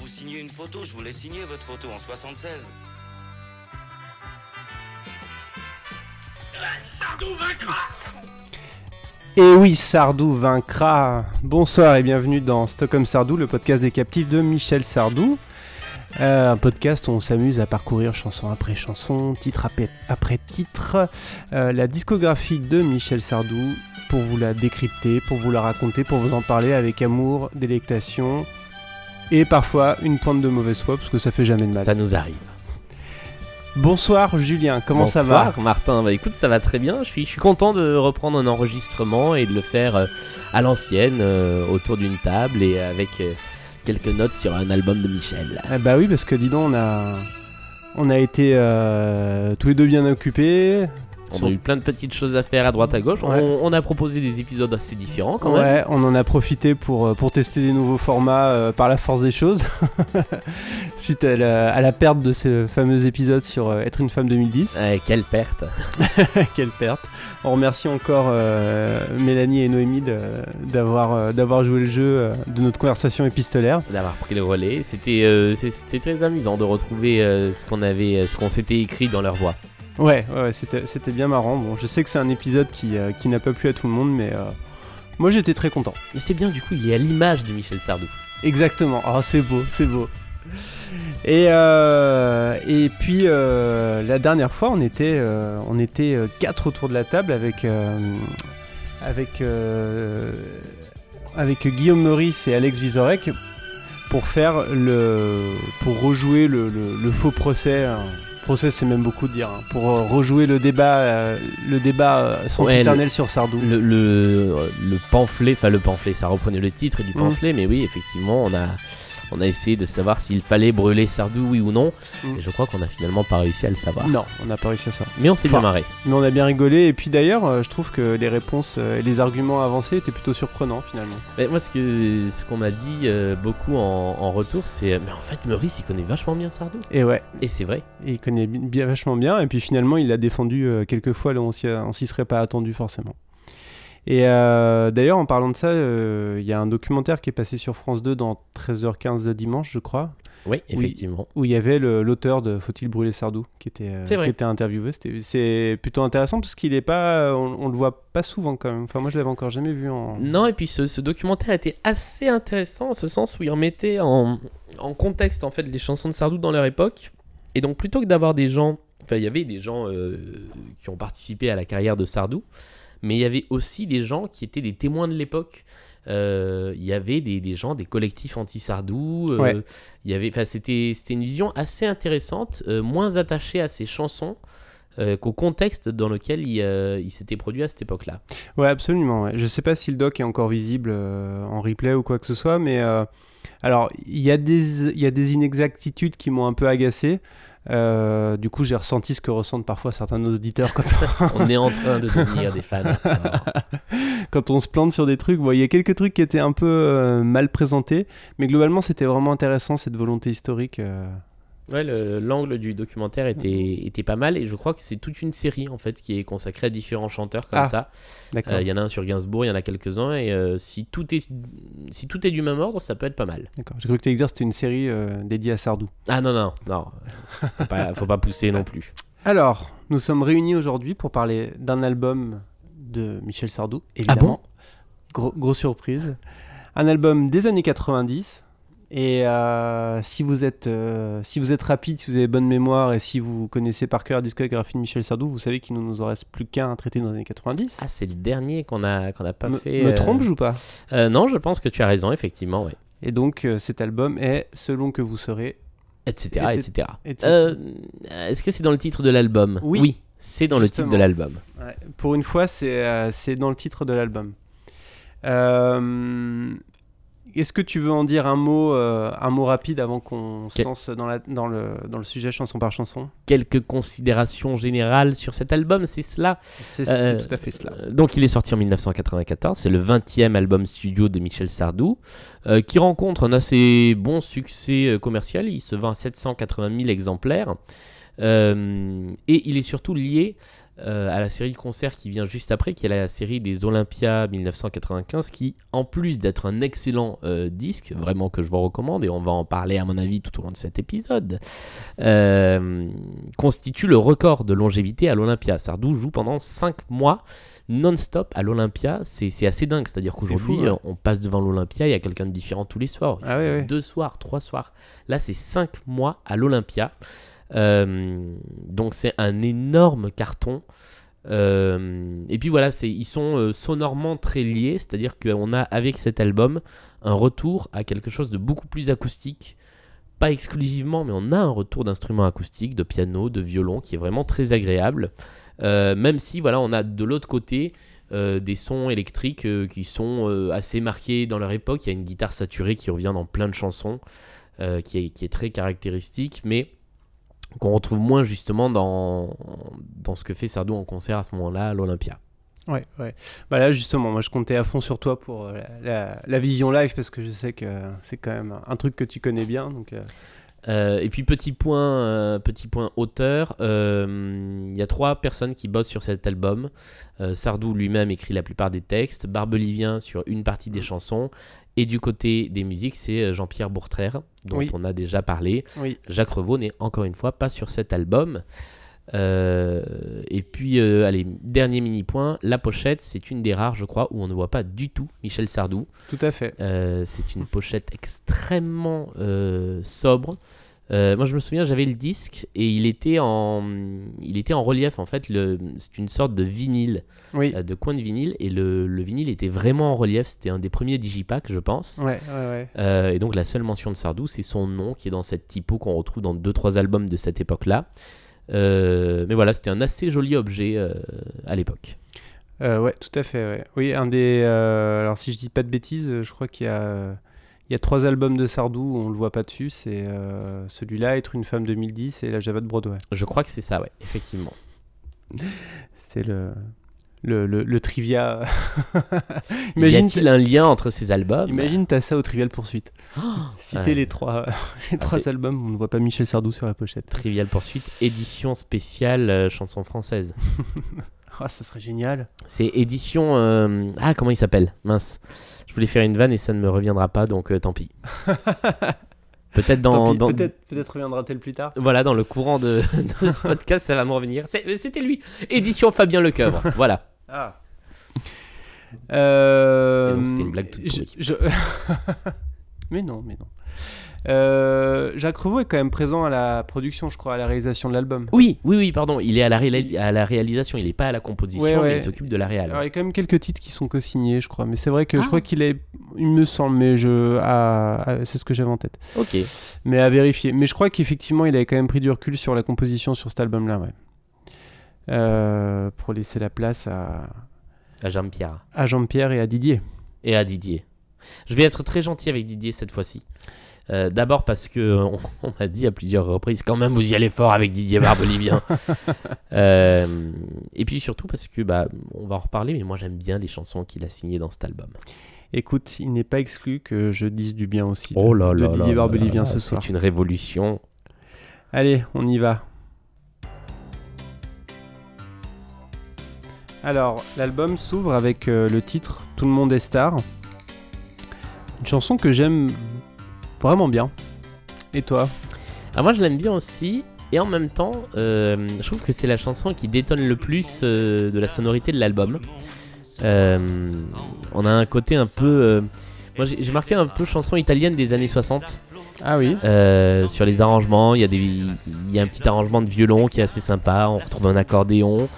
Vous signer une photo, je voulais signer votre photo en 76. Et oui, Sardou vaincra. Bonsoir et bienvenue dans Stockholm Sardou, le podcast des captifs de Michel Sardou. Euh, un podcast où on s'amuse à parcourir chanson après chanson, titre après, après titre, euh, la discographie de Michel Sardou pour vous la décrypter, pour vous la raconter, pour vous en parler avec amour, délectation et parfois une pointe de mauvaise foi parce que ça fait jamais de mal. Ça nous arrive. Bonsoir Julien, comment ça va Bonsoir, Martin, bah écoute, ça va très bien. Je suis, je suis content de reprendre un enregistrement et de le faire euh, à l'ancienne, euh, autour d'une table et avec euh, quelques notes sur un album de Michel. Ah bah oui, parce que dis donc, on a, on a été euh, tous les deux bien occupés. On a eu plein de petites choses à faire à droite à gauche. Ouais. On, on a proposé des épisodes assez différents quand même. Ouais, on en a profité pour, euh, pour tester des nouveaux formats euh, par la force des choses. Suite à la, à la perte de ce fameux épisode sur euh, Être une femme 2010. Ouais, quelle perte. Quelle perte. On remercie encore euh, Mélanie et Noémie d'avoir euh, d'avoir joué le jeu euh, de notre conversation épistolaire. D'avoir pris le relais, c'était euh, c'était très amusant de retrouver euh, ce qu'on avait, euh, ce qu'on s'était écrit dans leur voix. Ouais, ouais, ouais, c'était c'était bien marrant. Bon, je sais que c'est un épisode qui, euh, qui n'a pas plu à tout le monde, mais euh, moi j'étais très content. Mais c'est bien, du coup, il est à l'image de Michel Sardou. Exactement. Oh, c'est beau, c'est beau. Et, euh, et puis la dernière fois, on était, on était quatre autour de la table avec, avec, avec Guillaume Meurice et Alex Vizorek pour faire le, pour rejouer le, le- le faux procès. hein. Procès, c'est même beaucoup de dire. hein, pour euh, rejouer le débat, euh, le débat euh, sans Ouais, éternel sur Sardou. Le, le, le pamphlet, enfin le pamphlet, ça reprenait le titre du Mhm. pamphlet, mais oui, effectivement, on a, on a essayé de savoir s'il fallait brûler Sardou, oui ou non. Mhm. Et je crois qu'on a finalement pas réussi à le savoir. Non, on n'a pas réussi à ça. Mais on s'est Enfin, bien marré. Mais on a bien rigolé et puis d'ailleurs euh, je trouve que les réponses euh, et les arguments avancés étaient plutôt surprenants finalement. Mais moi, ce qu'on m'a dit euh, beaucoup en, en retour, c'est mais en fait, Maurice, il connaît vachement bien Sardou. Et ouais, Et c'est vrai. et il connaît bi- bien vachement bien et puis finalement il l'a défendu euh, quelques fois là où on s'y on s'y serait pas attendu forcément. Et euh, d'ailleurs en parlant de ça, euh, il y a un documentaire qui est passé sur France 2 dans 13h15 de dimanche je crois, Oui, effectivement. où il y avait le- l'auteur de Faut-il brûler Sardou qui était, euh, qui était interviewé. C'est plutôt intéressant parce qu'il est pas, on, on le voit pas souvent quand même. Enfin moi je l'avais encore jamais vu en... Non, et puis ce, ce documentaire était assez intéressant en ce sens où il remettait en, en contexte en fait les chansons de Sardou dans leur époque. Et donc plutôt que d'avoir des gens, enfin il y avait des gens qui ont participé à la carrière de Sardou, mais il y avait aussi des gens qui étaient des témoins de l'époque. Euh, Il y avait des, des gens, des collectifs anti-Sardou. euh, Ouais. Il y avait, enfin c'était c'était une vision assez intéressante, euh, moins attachée à ces chansons. qu'au contexte dans lequel il, il s'était produit à cette époque-là. Ouais, absolument. ouais. Je sais pas si le doc est encore visible en replay ou quoi que ce soit, mais alors il y, a des- il y a des inexactitudes qui m'ont un peu agacé. Euh, du coup, j'ai ressenti ce que ressentent parfois certains de nos auditeurs quand On est en train de devenir des fans. Quand on se plante sur des trucs. Bon, il y a quelques trucs qui étaient un peu euh, mal présentés, mais globalement, c'était vraiment intéressant cette volonté historique. euh. Ouais, le- l'angle du documentaire était, était pas mal et je crois que c'est toute une série en fait qui est consacrée à différents chanteurs comme Ah, ça. D'accord. Euh, Il y en a un sur Gainsbourg, il y en a quelques-uns et euh, si tout est si tout est du même ordre, ça peut être pas mal. D'accord. J'ai cru que tu allais dire que c'était une série euh, dédiée à Sardou. Ah non non non, faut pas, faut pas pousser non plus. Alors, nous sommes réunis aujourd'hui pour parler d'un album de Michel Sardou, évidemment. Gros, grosse surprise. Un album des années 90. Et euh, si, vous êtes, euh, si vous êtes rapide, si vous avez bonne mémoire et si vous connaissez par cœur la discographie de Michel Sardou, vous savez qu'il ne nous en reste plus qu'un à traiter dans les années 90. Ah c'est le dernier qu'on a qu'on a pas me fait. me euh, trompe-je ou pas? euh, Non, je pense que tu as raison effectivement, ouais. Et donc cet album est Selon que vous serez. Etc Et- etc. etc. Est-ce que c'est dans le titre de l'album? Oui. c'est dans le titre de l'album. Ouais, pour une fois, c'est c'est dans le titre de l'album. Euh, Est-ce que tu veux en dire un mot, euh, un mot rapide avant qu'on se lance dans, la, dans, le, dans le sujet chanson par chanson? Quelques considérations générales sur cet album, c'est cela. C'est Euh, tout à fait cela. Euh, Donc il est sorti en 1994, c'est le 20e album studio de Michel Sardou, euh, qui rencontre un assez bon succès commercial, il se vend à 780 000 exemplaires, et il est surtout lié euh, à la série de concerts qui vient juste après, qui est la série des Olympias 1995, qui en plus d'être un excellent euh, disque, vraiment que je vous recommande, et on va en parler à mon avis tout au long de cet épisode, euh, constitue le record de longévité à l'Olympia. Sardou joue pendant 5 mois non-stop à l'Olympia, c'est assez dingue. C'est-à-dire C'est qu'aujourd'hui, ouais. on passe devant l'Olympia, il y a quelqu'un de différent tous les soirs. Il Ah. Deux soirs, trois soirs. Là, c'est cinq mois à l'Olympia. Euh, donc, c'est un énorme carton. Euh, et puis voilà, ils sont euh, sonorement très liés, c'est-à-dire qu'on a avec cet album un retour à quelque chose de beaucoup plus acoustique. Pas exclusivement, mais on a un retour d'instruments acoustiques, de piano, de violon, qui est vraiment très agréable. Même si voilà, on a de l'autre côté des sons électriques qui sont assez marqués dans leur époque. Il y a une guitare saturée qui revient dans plein de chansons, qui, est, qui est très caractéristique, mais qu'on retrouve moins justement dans, dans ce que fait Sardou en concert à ce moment-là à l'Olympia. Ouais, ouais. Bah là, justement, moi, je comptais à fond sur toi pour euh, la, la- la vision live parce que je sais que c'est quand même un truc que tu connais bien. Donc, euh, Euh, et puis petit point, euh, petit point auteur, il y a trois personnes qui bossent sur cet album. Sardou lui-même écrit la plupart des textes, Barbelivien sur une partie des chansons, et du côté des musiques, c'est euh, Jean-Pierre Bourtraire, dont Oui. on a déjà parlé. oui. Jacques Revaux n'est encore une fois pas sur cet album. Euh, et puis, euh, allez, dernier mini point, la pochette, c'est une des rares, je crois, où on ne voit pas du tout Michel Sardou. Tout à fait. Euh, c'est une pochette extrêmement sobre. Euh, moi, je me souviens, j'avais le disque et il était en, il était en relief. En fait, c'est une sorte de vinyle, Oui. euh, de coin de vinyle, et le, le vinyle était vraiment en relief. C'était un des premiers digipack, je pense. Ouais, ouais, ouais. Euh, et donc, la seule mention de Sardou, c'est son nom qui est dans cette typo qu'on retrouve dans deux trois albums de cette époque-là. Mais voilà, c'était un assez joli objet à l'époque. Ouais, tout à fait. ouais. Oui, un des. alors, si je dis pas de bêtises, je crois qu'il y a. Il y a trois albums de Sardou où on le voit pas dessus. C'est euh, celui-là, Être une femme 2010 et La Java de Broadway. Je crois que c'est ça, ouais, effectivement. C'est le, le, le, le trivia. y imagine, a-t-il un lien entre ces albums? Imagine t'as ça au Trivial Poursuite. Citer ouais. les trois, les trois c'est- albums, on ne voit pas Michel Sardou sur la pochette. Trivial Poursuite, édition spéciale euh, chanson française. Ah, ça serait génial. C'est édition. euh, Ah, comment il s'appelle? Mince. Je voulais faire une vanne et ça ne me reviendra pas, donc euh, tant pis. Peut-être dans. Peut-être peut reviendra-t-elle plus tard. Voilà, dans le courant de, de ce podcast, ça va me revenir. C'était lui. Édition Fabien Lecoeuvre. voilà. Ah. Euh, c'était une blague toute je- pourrie. je- mais non, mais non. Euh, Jacques Revaux est quand même présent à la production, je crois, à la réalisation de l'album. Oui, oui, oui, pardon. Il est à la, réla- à la réalisation, il n'est pas à la composition, Ouais, ouais. mais il s'occupe de la réal. Alors, il y a quand même quelques titres qui sont co-signés, je crois. Mais c'est vrai que Ah. je crois qu'il est. Il me semble, mais je. c'est ce que j'avais en tête. Ok. Mais à vérifier. Mais je crois qu'effectivement, il avait quand même pris du recul sur la composition sur cet album-là, ouais. Euh, pour laisser la place à, À Jean-Pierre. à Jean-Pierre et à Didier. et à Didier. Je vais être très gentil avec Didier cette fois-ci. Euh, D'abord parce que euh, on, on m'a dit à plusieurs reprises, quand même vous y allez fort avec Didier Barbelivien. Euh, et puis surtout parce que bah on va en reparler, mais moi j'aime bien les chansons qu'il a signées dans cet album. Écoute, il n'est pas exclu que je dise du bien aussi de, Oh là de là Didier là Barbelivien ce soir. C'est une révolution. Allez, on y va. Alors, l'album s'ouvre avec euh, le titre Tout le monde est star. Une chanson que j'aime vraiment bien. Et toi Ah, moi je l'aime bien aussi. Et en même temps, euh, je trouve que c'est la chanson qui détonne le plus euh, de la sonorité de l'album. Euh, on a un côté un peu. moi j'ai marqué un peu chanson italienne des années 60. Ah oui sur les arrangements, il y, a des, il y a un petit arrangement de violon qui est assez sympa, on retrouve un accordéon.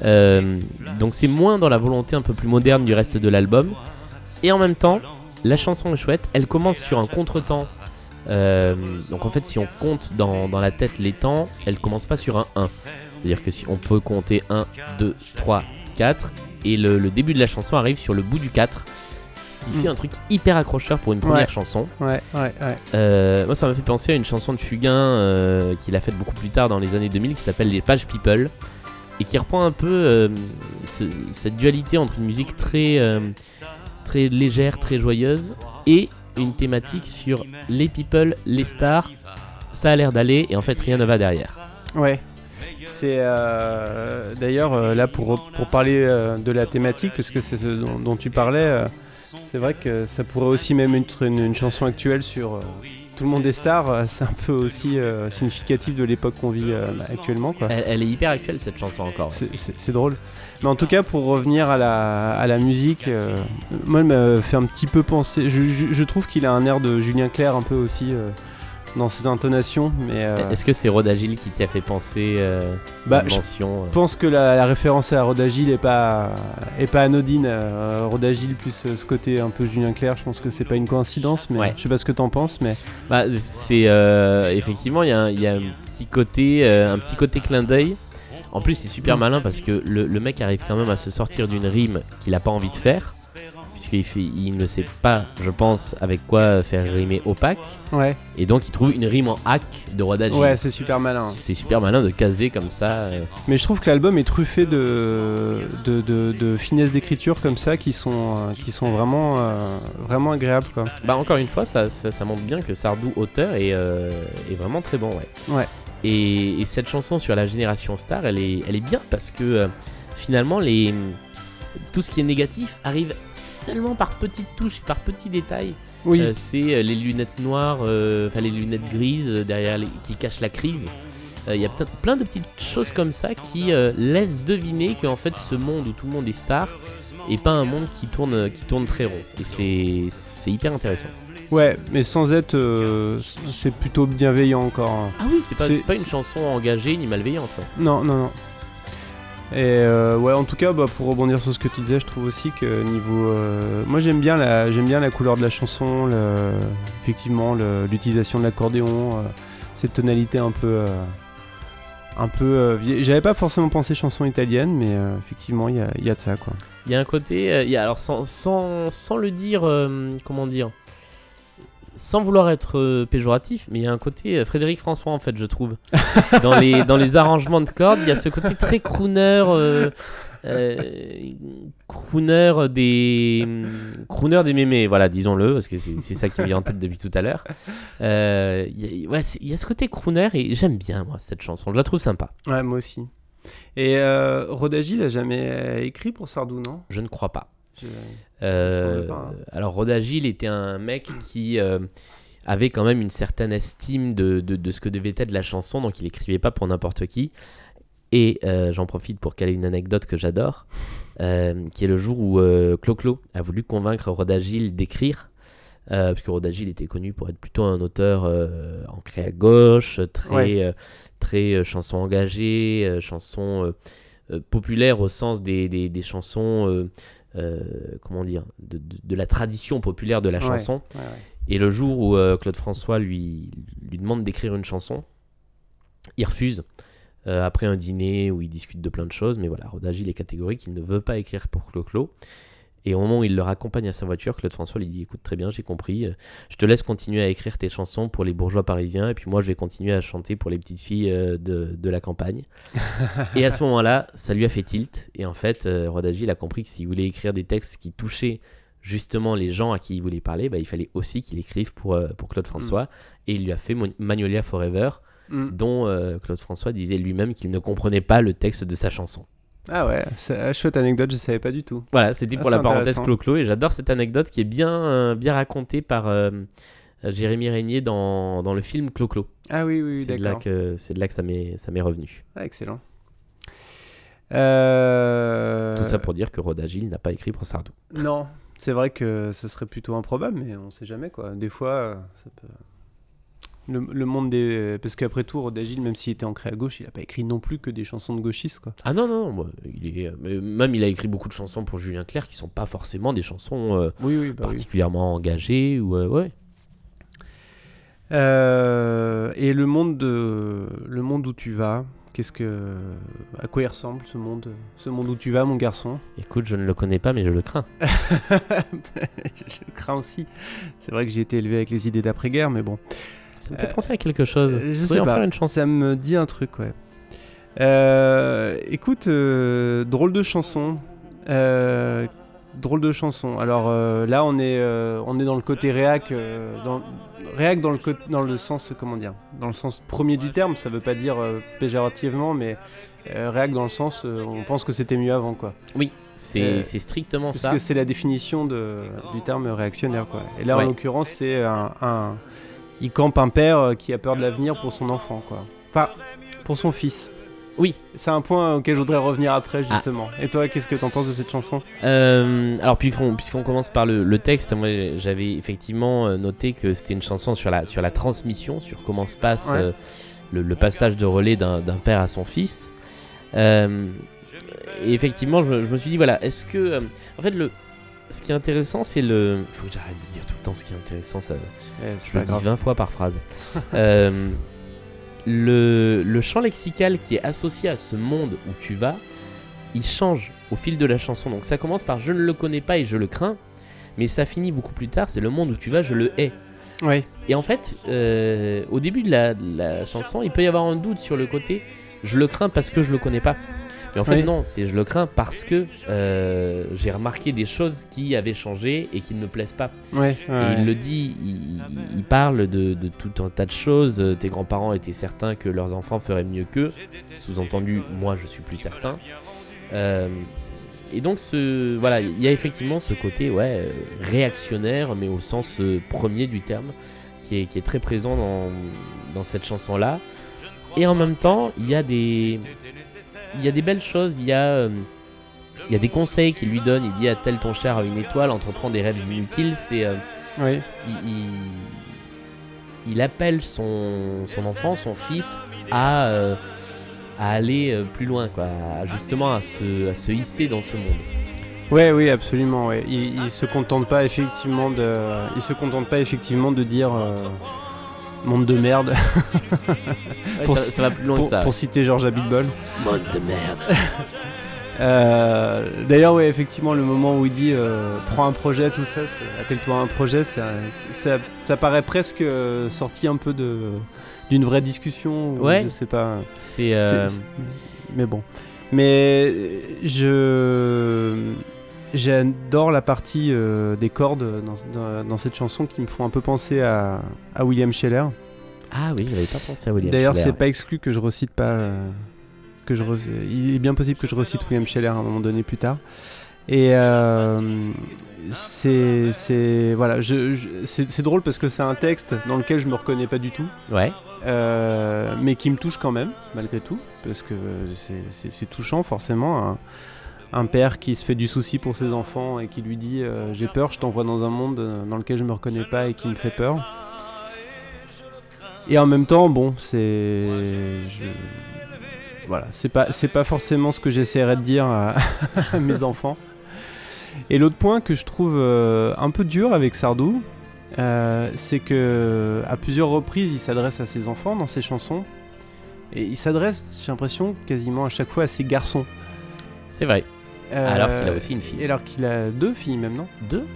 Donc c'est moins dans la volonté un peu plus moderne du reste de l'album. Et en même temps, la chanson est chouette, elle commence sur un contretemps. Euh, donc en fait si on compte dans, dans la tête les temps, elle commence pas sur un 1. C'est-à-dire que si on peut compter 1, 2, 3, 4, et le, le début de la chanson arrive sur le bout du 4. Ce qui fait un truc hyper accrocheur pour une première Ouais. chanson. Ouais, ouais, ouais. Euh, moi, ça m'a fait penser à une chanson de Fugain euh, qu'il a faite beaucoup plus tard dans les années 2000 qui s'appelle Les Pages People et qui reprend un peu euh, ce- cette dualité entre une musique très, très légère, très joyeuse et une thématique sur les people, les stars. Ça a l'air d'aller et en fait rien ne va derrière. Ouais. C'est euh, d'ailleurs euh, là pour, pour parler euh, de la thématique, parce que c'est ce dont, dont tu parlais, c'est vrai que ça pourrait aussi même être une, une chanson actuelle sur Tout le monde est star. C'est un peu aussi significatif de l'époque qu'on vit actuellement. Quoi. Elle, elle est hyper actuelle cette chanson encore. ouais. C'est drôle. Mais en tout cas, pour revenir à la, à la musique, euh, moi, elle m'a fait un petit peu penser. Je, je- je trouve qu'il a un air de Julien Clerc un peu aussi euh, dans ses intonations. Mais euh, Est-ce que c'est Rod Agile qui t'y a fait penser bah, je mention, pense que la, la référence à Rodagil est pas, est pas anodine. Rodagil plus ce côté un peu Julien Clerc, je pense que c'est pas une coïncidence, mais Ouais. je sais pas ce que t'en penses, mais Bah, c'est euh, effectivement il y, y a un petit côté, un petit côté clin d'œil. En plus, c'est super malin parce que le, le mec arrive quand même à se sortir d'une rime qu'il a pas envie de faire, puisqu'il fait, il ne sait pas, je pense, avec quoi faire rimer opaque, ouais, et donc il trouve une rime en hack de Rodagil. ouais, c'est super malin. c'est super malin de caser comme ça. euh. Mais je trouve que l'album est truffé de, de, de, de finesse d'écriture comme ça qui sont, euh, qui sont vraiment, euh, vraiment agréables, quoi. Bah encore une fois, ça, ça, ça montre bien que Sardou auteur est, euh, est vraiment très bon, ouais. Ouais. Et, et cette chanson sur la génération star, elle est, elle est bien parce que euh, finalement les, tout ce qui est négatif arrive seulement par petites touches et par petits détails. Oui, Euh, c'est euh, les lunettes noires, enfin les lunettes grises derrière les- qui cachent la crise. Il y a peut-être plein de petites choses comme ça qui laissent deviner qu'en fait ce monde où tout le monde est star et pas un monde qui tourne, qui tourne très rond. Et c'est hyper intéressant. Ouais, mais sans être, euh, c'est plutôt bienveillant encore. hein. Ah oui, c'est pas, C'est- c'est pas une chanson engagée ni malveillante. ouais. Non, non, non. Et euh, ouais, en tout cas, bah, pour rebondir sur ce que tu disais, je trouve aussi que niveau, euh, moi j'aime bien la, j'aime bien la couleur de la chanson, le- effectivement le- l'utilisation de l'accordéon, euh, cette tonalité un peu, euh, un peu. euh, vieille- J'avais pas forcément pensé chanson italienne, mais euh, effectivement il y a, il y a de ça quoi. Il y a un côté, euh, il y a, alors sans, sans, sans le dire, euh, comment dire, sans vouloir être euh, péjoratif, mais il y a un côté euh, Frédéric François en fait, je trouve. dans, les, dans les arrangements de cordes, il y a ce côté très crooner. euh, euh, crooner des crooner des mémés voilà disons-le parce que c'est ça qui me vient en tête depuis tout à l'heure Euh, il y a- ouais c'est- il y a ce côté crooner et j'aime bien moi cette chanson je la trouve sympa Ouais, moi aussi. Et euh, Rodagil a jamais écrit pour Sardou, non? Je ne crois pas Je- Euh, pas, hein. Alors Rodagil était un mec qui euh, avait quand même une certaine estime de, de- de ce que devait être la chanson, donc il écrivait pas pour n'importe qui. Et euh, j'en profite pour caler une anecdote que j'adore, qui est le jour où Clo-Clo a voulu convaincre Rodagil d'écrire, parce que Rodagil était connu pour être plutôt un auteur ancré à gauche, très, Ouais. très chanson engagée, chanson populaire au sens des, des- des chansons, euh, comment dire, de, de- de la tradition populaire de la chanson. Ouais, ouais. Et le jour où euh, Claude François lui, lui demande d'écrire une chanson, il refuse. euh, après un dîner où ils discutent de plein de choses, mais voilà, Rodagil est catégorique, il ne veut pas écrire pour Clo-Clo. Et au moment où il le raccompagne à sa voiture, Claude François lui dit Écoute, très bien, j'ai compris, euh, je te laisse continuer à écrire tes chansons pour les bourgeois parisiens, et puis moi je vais continuer à chanter pour les petites filles euh, de, de la campagne. et à ce moment-là, ça lui a fait tilt, et en fait, euh, Rodagil a compris que s'il voulait écrire des textes qui touchaient justement les gens à qui il voulait parler, bah, il fallait aussi qu'il écrive pour, pour Claude François, et il lui a fait Magnolia Forever, Mm. dont euh, Claude François disait lui-même qu'il ne comprenait pas le texte de sa chanson. Ah ouais, c'est chouette anecdote, je savais pas du tout. Voilà, c'était Ah, pour la parenthèse. Clo-Clo et j'adore cette anecdote qui est bien, euh, bien racontée par euh, Jérémy Régnier dans, dans le film Clo-Clo. Ah oui, oui, d'accord. c'est de là que ça m'est, ça m'est revenu. Ah, excellent. Euh, Tout ça pour dire que Rodagil n'a pas écrit pour Sardou. Non, c'est vrai que ce serait plutôt improbable, mais on sait jamais quoi. Des fois, ça peut. Le, le monde des. Parce qu'après tout, Rodagil, même s'il était ancré à gauche, il a pas écrit non plus que des chansons de gauchistes quoi. Ah non, non, moi, il est, même il a écrit beaucoup de chansons pour Julien Clerc qui sont pas forcément des chansons euh, Oui, oui, bah oui. particulièrement engagées. Ou, euh, ouais. Euh, et le monde, de, le monde où tu vas, qu'est-ce que, à quoi il ressemble ce monde, ce monde où tu vas, mon garçon? Écoute, je ne le connais pas, mais je le crains. Je le crains aussi. C'est vrai que j'ai été élevé avec les idées d'après-guerre, mais bon. Ça me fait Euh, penser à quelque chose. Je sais en pas. faire une chanson. Ça me dit un truc, ouais. Euh, écoute, euh, drôle de chanson. Euh, drôle de chanson. Alors là, on est, on est dans le côté réac, dans, réac dans le, dans le sens, comment dire, dans le sens premier du terme. Ça veut pas dire péjorativement, mais réac dans le sens, on pense que c'était mieux avant, quoi. Oui, c'est strictement Parce ça. que c'est la définition de, du terme réactionnaire, quoi. Et là, Ouais. en l'occurrence, c'est un, un- il campe un père euh, qui a peur de l'avenir pour son enfant, quoi. Enfin, pour son fils. Oui. C'est un point auquel je voudrais revenir après, justement. Et toi, qu'est-ce que t'en penses de cette chanson? Euh, alors puisqu'on puisqu'on commence par le, le texte, moi j'avais effectivement euh, noté que c'était une chanson sur la, sur la transmission, sur comment se passe Ouais. euh, le, le passage de relais d'un père à son fils. Euh, et effectivement, je, je me suis dit, voilà, est-ce que... en fait, le, ce qui est intéressant, c'est le... Il faut que j'arrête de dire tout le temps ce qui est intéressant, ça, c'est je le dis grave. 20 fois par phrase. Euh, le, le champ lexical qui est associé à ce monde où tu vas, il change au fil de la chanson. Donc ça commence par je ne le connais pas et je le crains, mais ça finit beaucoup plus tard, c'est le monde où tu vas, je le hais. Oui. Et en fait, euh, au début de la, de la chanson, il peut y avoir un doute sur le côté je le crains parce que je le connais pas. Mais en fait, Oui. non, c'est je le crains parce que euh, j'ai remarqué des choses qui avaient changé et qui ne me plaisent pas. Ouais, Et il le dit, il, il parle de, de tout un tas de choses. Tes grands-parents étaient certains que leurs enfants feraient mieux qu'eux. Sous-entendu, moi je suis plus certain. Euh, et donc, ce, voilà, il y a effectivement ce côté ouais, réactionnaire, mais au sens euh, premier du terme, qui est, qui est très présent dans, dans cette chanson-là. Et en même temps, il y a des, il y a des belles choses. Il y a, euh, il y a des conseils qu'il lui donne. Il dit à tel ton cher a une étoile, entreprend des rêves inutiles. C'est euh, Oui. il, il- il appelle son, son enfant, son fils, à, euh, à aller plus loin, quoi, à- justement à se, à se hisser dans ce monde. Ouais, oui, absolument. Ouais. Il, il se contente pas effectivement de, il se contente pas effectivement de dire monde de merde Ouais, Pour ça, va plus loin pour, que ça. pour citer Georges Abitbol. Monde de merde. Euh, D'ailleurs, ouais, effectivement, le moment où il dit euh, prends un projet, tout ça, attelle-toi à un projet, ça, ça, ça paraît presque euh, sorti un peu de d'une vraie discussion. ou Ouais. Je sais pas. C'est. euh, C'est- Mais bon. Mais je j'adore la partie euh, des cordes dans, dans- dans cette chanson qui me font un peu penser à, à William Scheller. Ah oui, j'avais pas pensé à William. D'ailleurs, Scheller. c'est pas exclu que je recite pas. euh, que je Il est bien possible que je recite William Scheller à un moment donné plus tard. Et euh, c'est voilà, je, je- c'est drôle parce que c'est un texte dans lequel je me reconnais pas du tout. Ouais. Euh, mais qui me touche quand même, malgré tout, parce que c'est- touchant forcément. Un, un père qui se fait du souci pour ses enfants et qui lui dit euh, J'ai peur, je t'envoie dans un monde euh, dans lequel je me reconnais pas et qui me fait peur. Et en même temps, bon, c'est. Voilà, c'est pas, c'est pas forcément ce que j'essaierais de dire à, mes enfants. Et l'autre point que je trouve euh, un peu dur avec Sardou, c'est que à plusieurs reprises, il s'adresse à ses enfants dans ses chansons. Et il s'adresse, j'ai l'impression, quasiment à chaque fois à ses garçons. C'est vrai. Euh, Alors qu'il a aussi une fille. Et alors qu'il a deux filles même, non? Deux?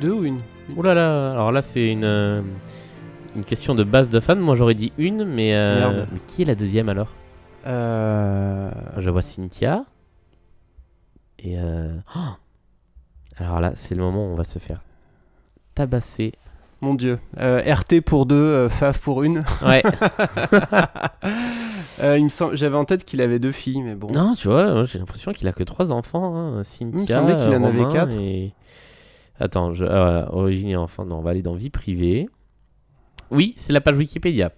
Deux ou une? Ouh là là, alors là c'est une, euh, une question de base de fan. Moi j'aurais dit une, mais, euh, Merde. mais qui est la deuxième alors? Euh, Je vois Cynthia. Et euh, oh alors là c'est le moment où on va se faire tabasser. Mon dieu. Euh, RT pour deux, euh, Faf pour une. Ouais. Euh, il me semble- J'avais en tête qu'il avait deux filles, mais bon. non, tu vois, j'ai l'impression qu'il a que trois enfants. hein. Cynthia, semblait qu'il en avait quatre. Et... Attends, je... euh, origine et enfant. Non, on va aller dans vie privée. Oui, c'est la page Wikipédia.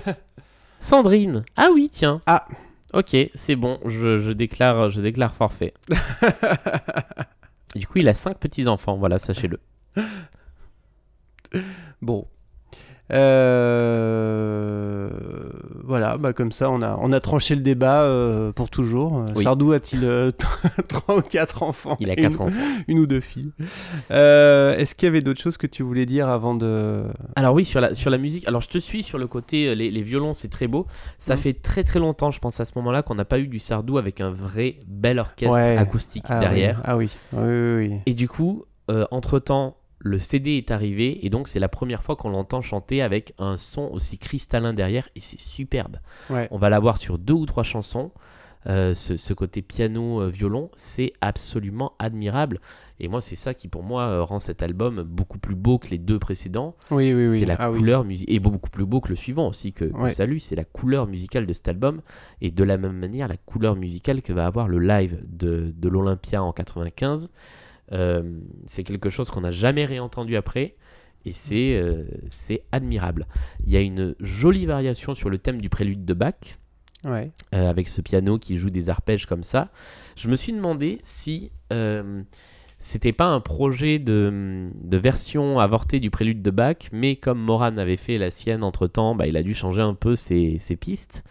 Sandrine. Ah oui, tiens. Ah. Ok, c'est bon. Je, je déclare, je déclare forfait. du coup, il a cinq petits enfants. Voilà, sachez-le. Bon. Euh, voilà, bah comme ça, on a, on a tranché le débat euh, pour toujours. Oui. Sardou a-t-il euh, trois ou quatre enfants? Il a Une- 4 ans. Une ou deux filles. Euh, Est-ce qu'il y avait d'autres choses que tu voulais dire avant de? Alors oui, sur la, sur la musique, alors je te suis sur le côté, les, les violons, c'est très beau. Ça Mhm. fait très très longtemps, je pense à ce moment-là, qu'on n'a pas eu du Sardou avec un vrai bel orchestre Ouais. acoustique Ah oui, derrière. Ah oui, oui, oui. oui. Et du coup, euh, entre-temps, le CD est arrivé et donc c'est la première fois qu'on l'entend chanter avec un son aussi cristallin derrière et c'est superbe. Ouais. On va l'avoir sur deux ou trois chansons. Euh, ce, ce côté piano-violon, c'est absolument admirable. Et moi, c'est ça qui, pour moi, euh, rend cet album beaucoup plus beau que les deux précédents. Oui, oui, oui. C'est la Ah oui. couleur musicale, et beaucoup plus beau que le suivant aussi, que, que Ouais. Salut, c'est la couleur musicale de cet album, et de la même manière, la couleur musicale que va avoir le live de, de l'Olympia en 95. Euh, c'est quelque chose qu'on n'a jamais réentendu après, et c'est euh, c'est admirable. Il y a une jolie variation sur le thème du prélude de Bach, Ouais. euh, avec ce piano qui joue des arpèges comme ça. Je me suis demandé si euh, c'était pas un projet de, de version avortée du prélude de Bach, mais comme Moran avait fait la sienne entre temps, bah, il a dû changer un peu ses, ses pistes.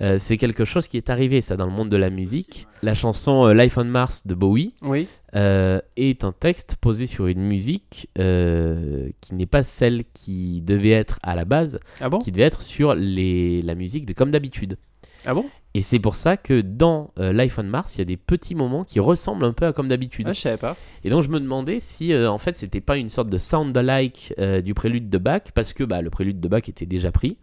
Euh, c'est quelque chose qui est arrivé, ça, dans le monde de la musique. La chanson euh, Life on Mars de Bowie Oui. euh, est un texte posé sur une musique qui n'est pas celle qui devait être à la base, Ah bon? qui devait être sur les, la musique de Comme d'habitude. Ah bon? Et c'est pour ça que dans Life on Mars, il y a des petits moments qui ressemblent un peu à comme d'habitude. Ah, je savais pas. Et donc je me demandais si en fait c'était pas une sorte de sound alike euh, du prélude de Bach, parce que bah, le prélude de Bach était déjà pris.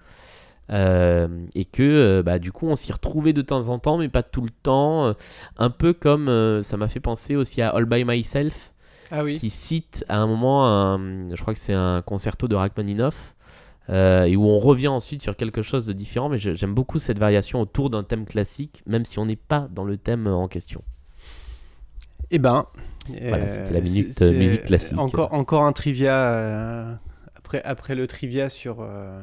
Euh, et que euh, bah, du coup on s'y retrouvait de temps en temps, mais pas tout le temps. euh, un peu comme euh, ça m'a fait penser aussi à All by Myself, Ah oui. qui cite à un moment, un- je crois que c'est un concerto de Rachmaninoff, euh, et où on revient ensuite sur quelque chose de différent. Mais j'aime beaucoup cette variation autour d'un thème classique, même si on n'est pas dans le thème en question. Eh ben. Voilà, euh, c'était la minute, musique classique. Encore, encore un trivia. euh, après, après le trivia sur, euh,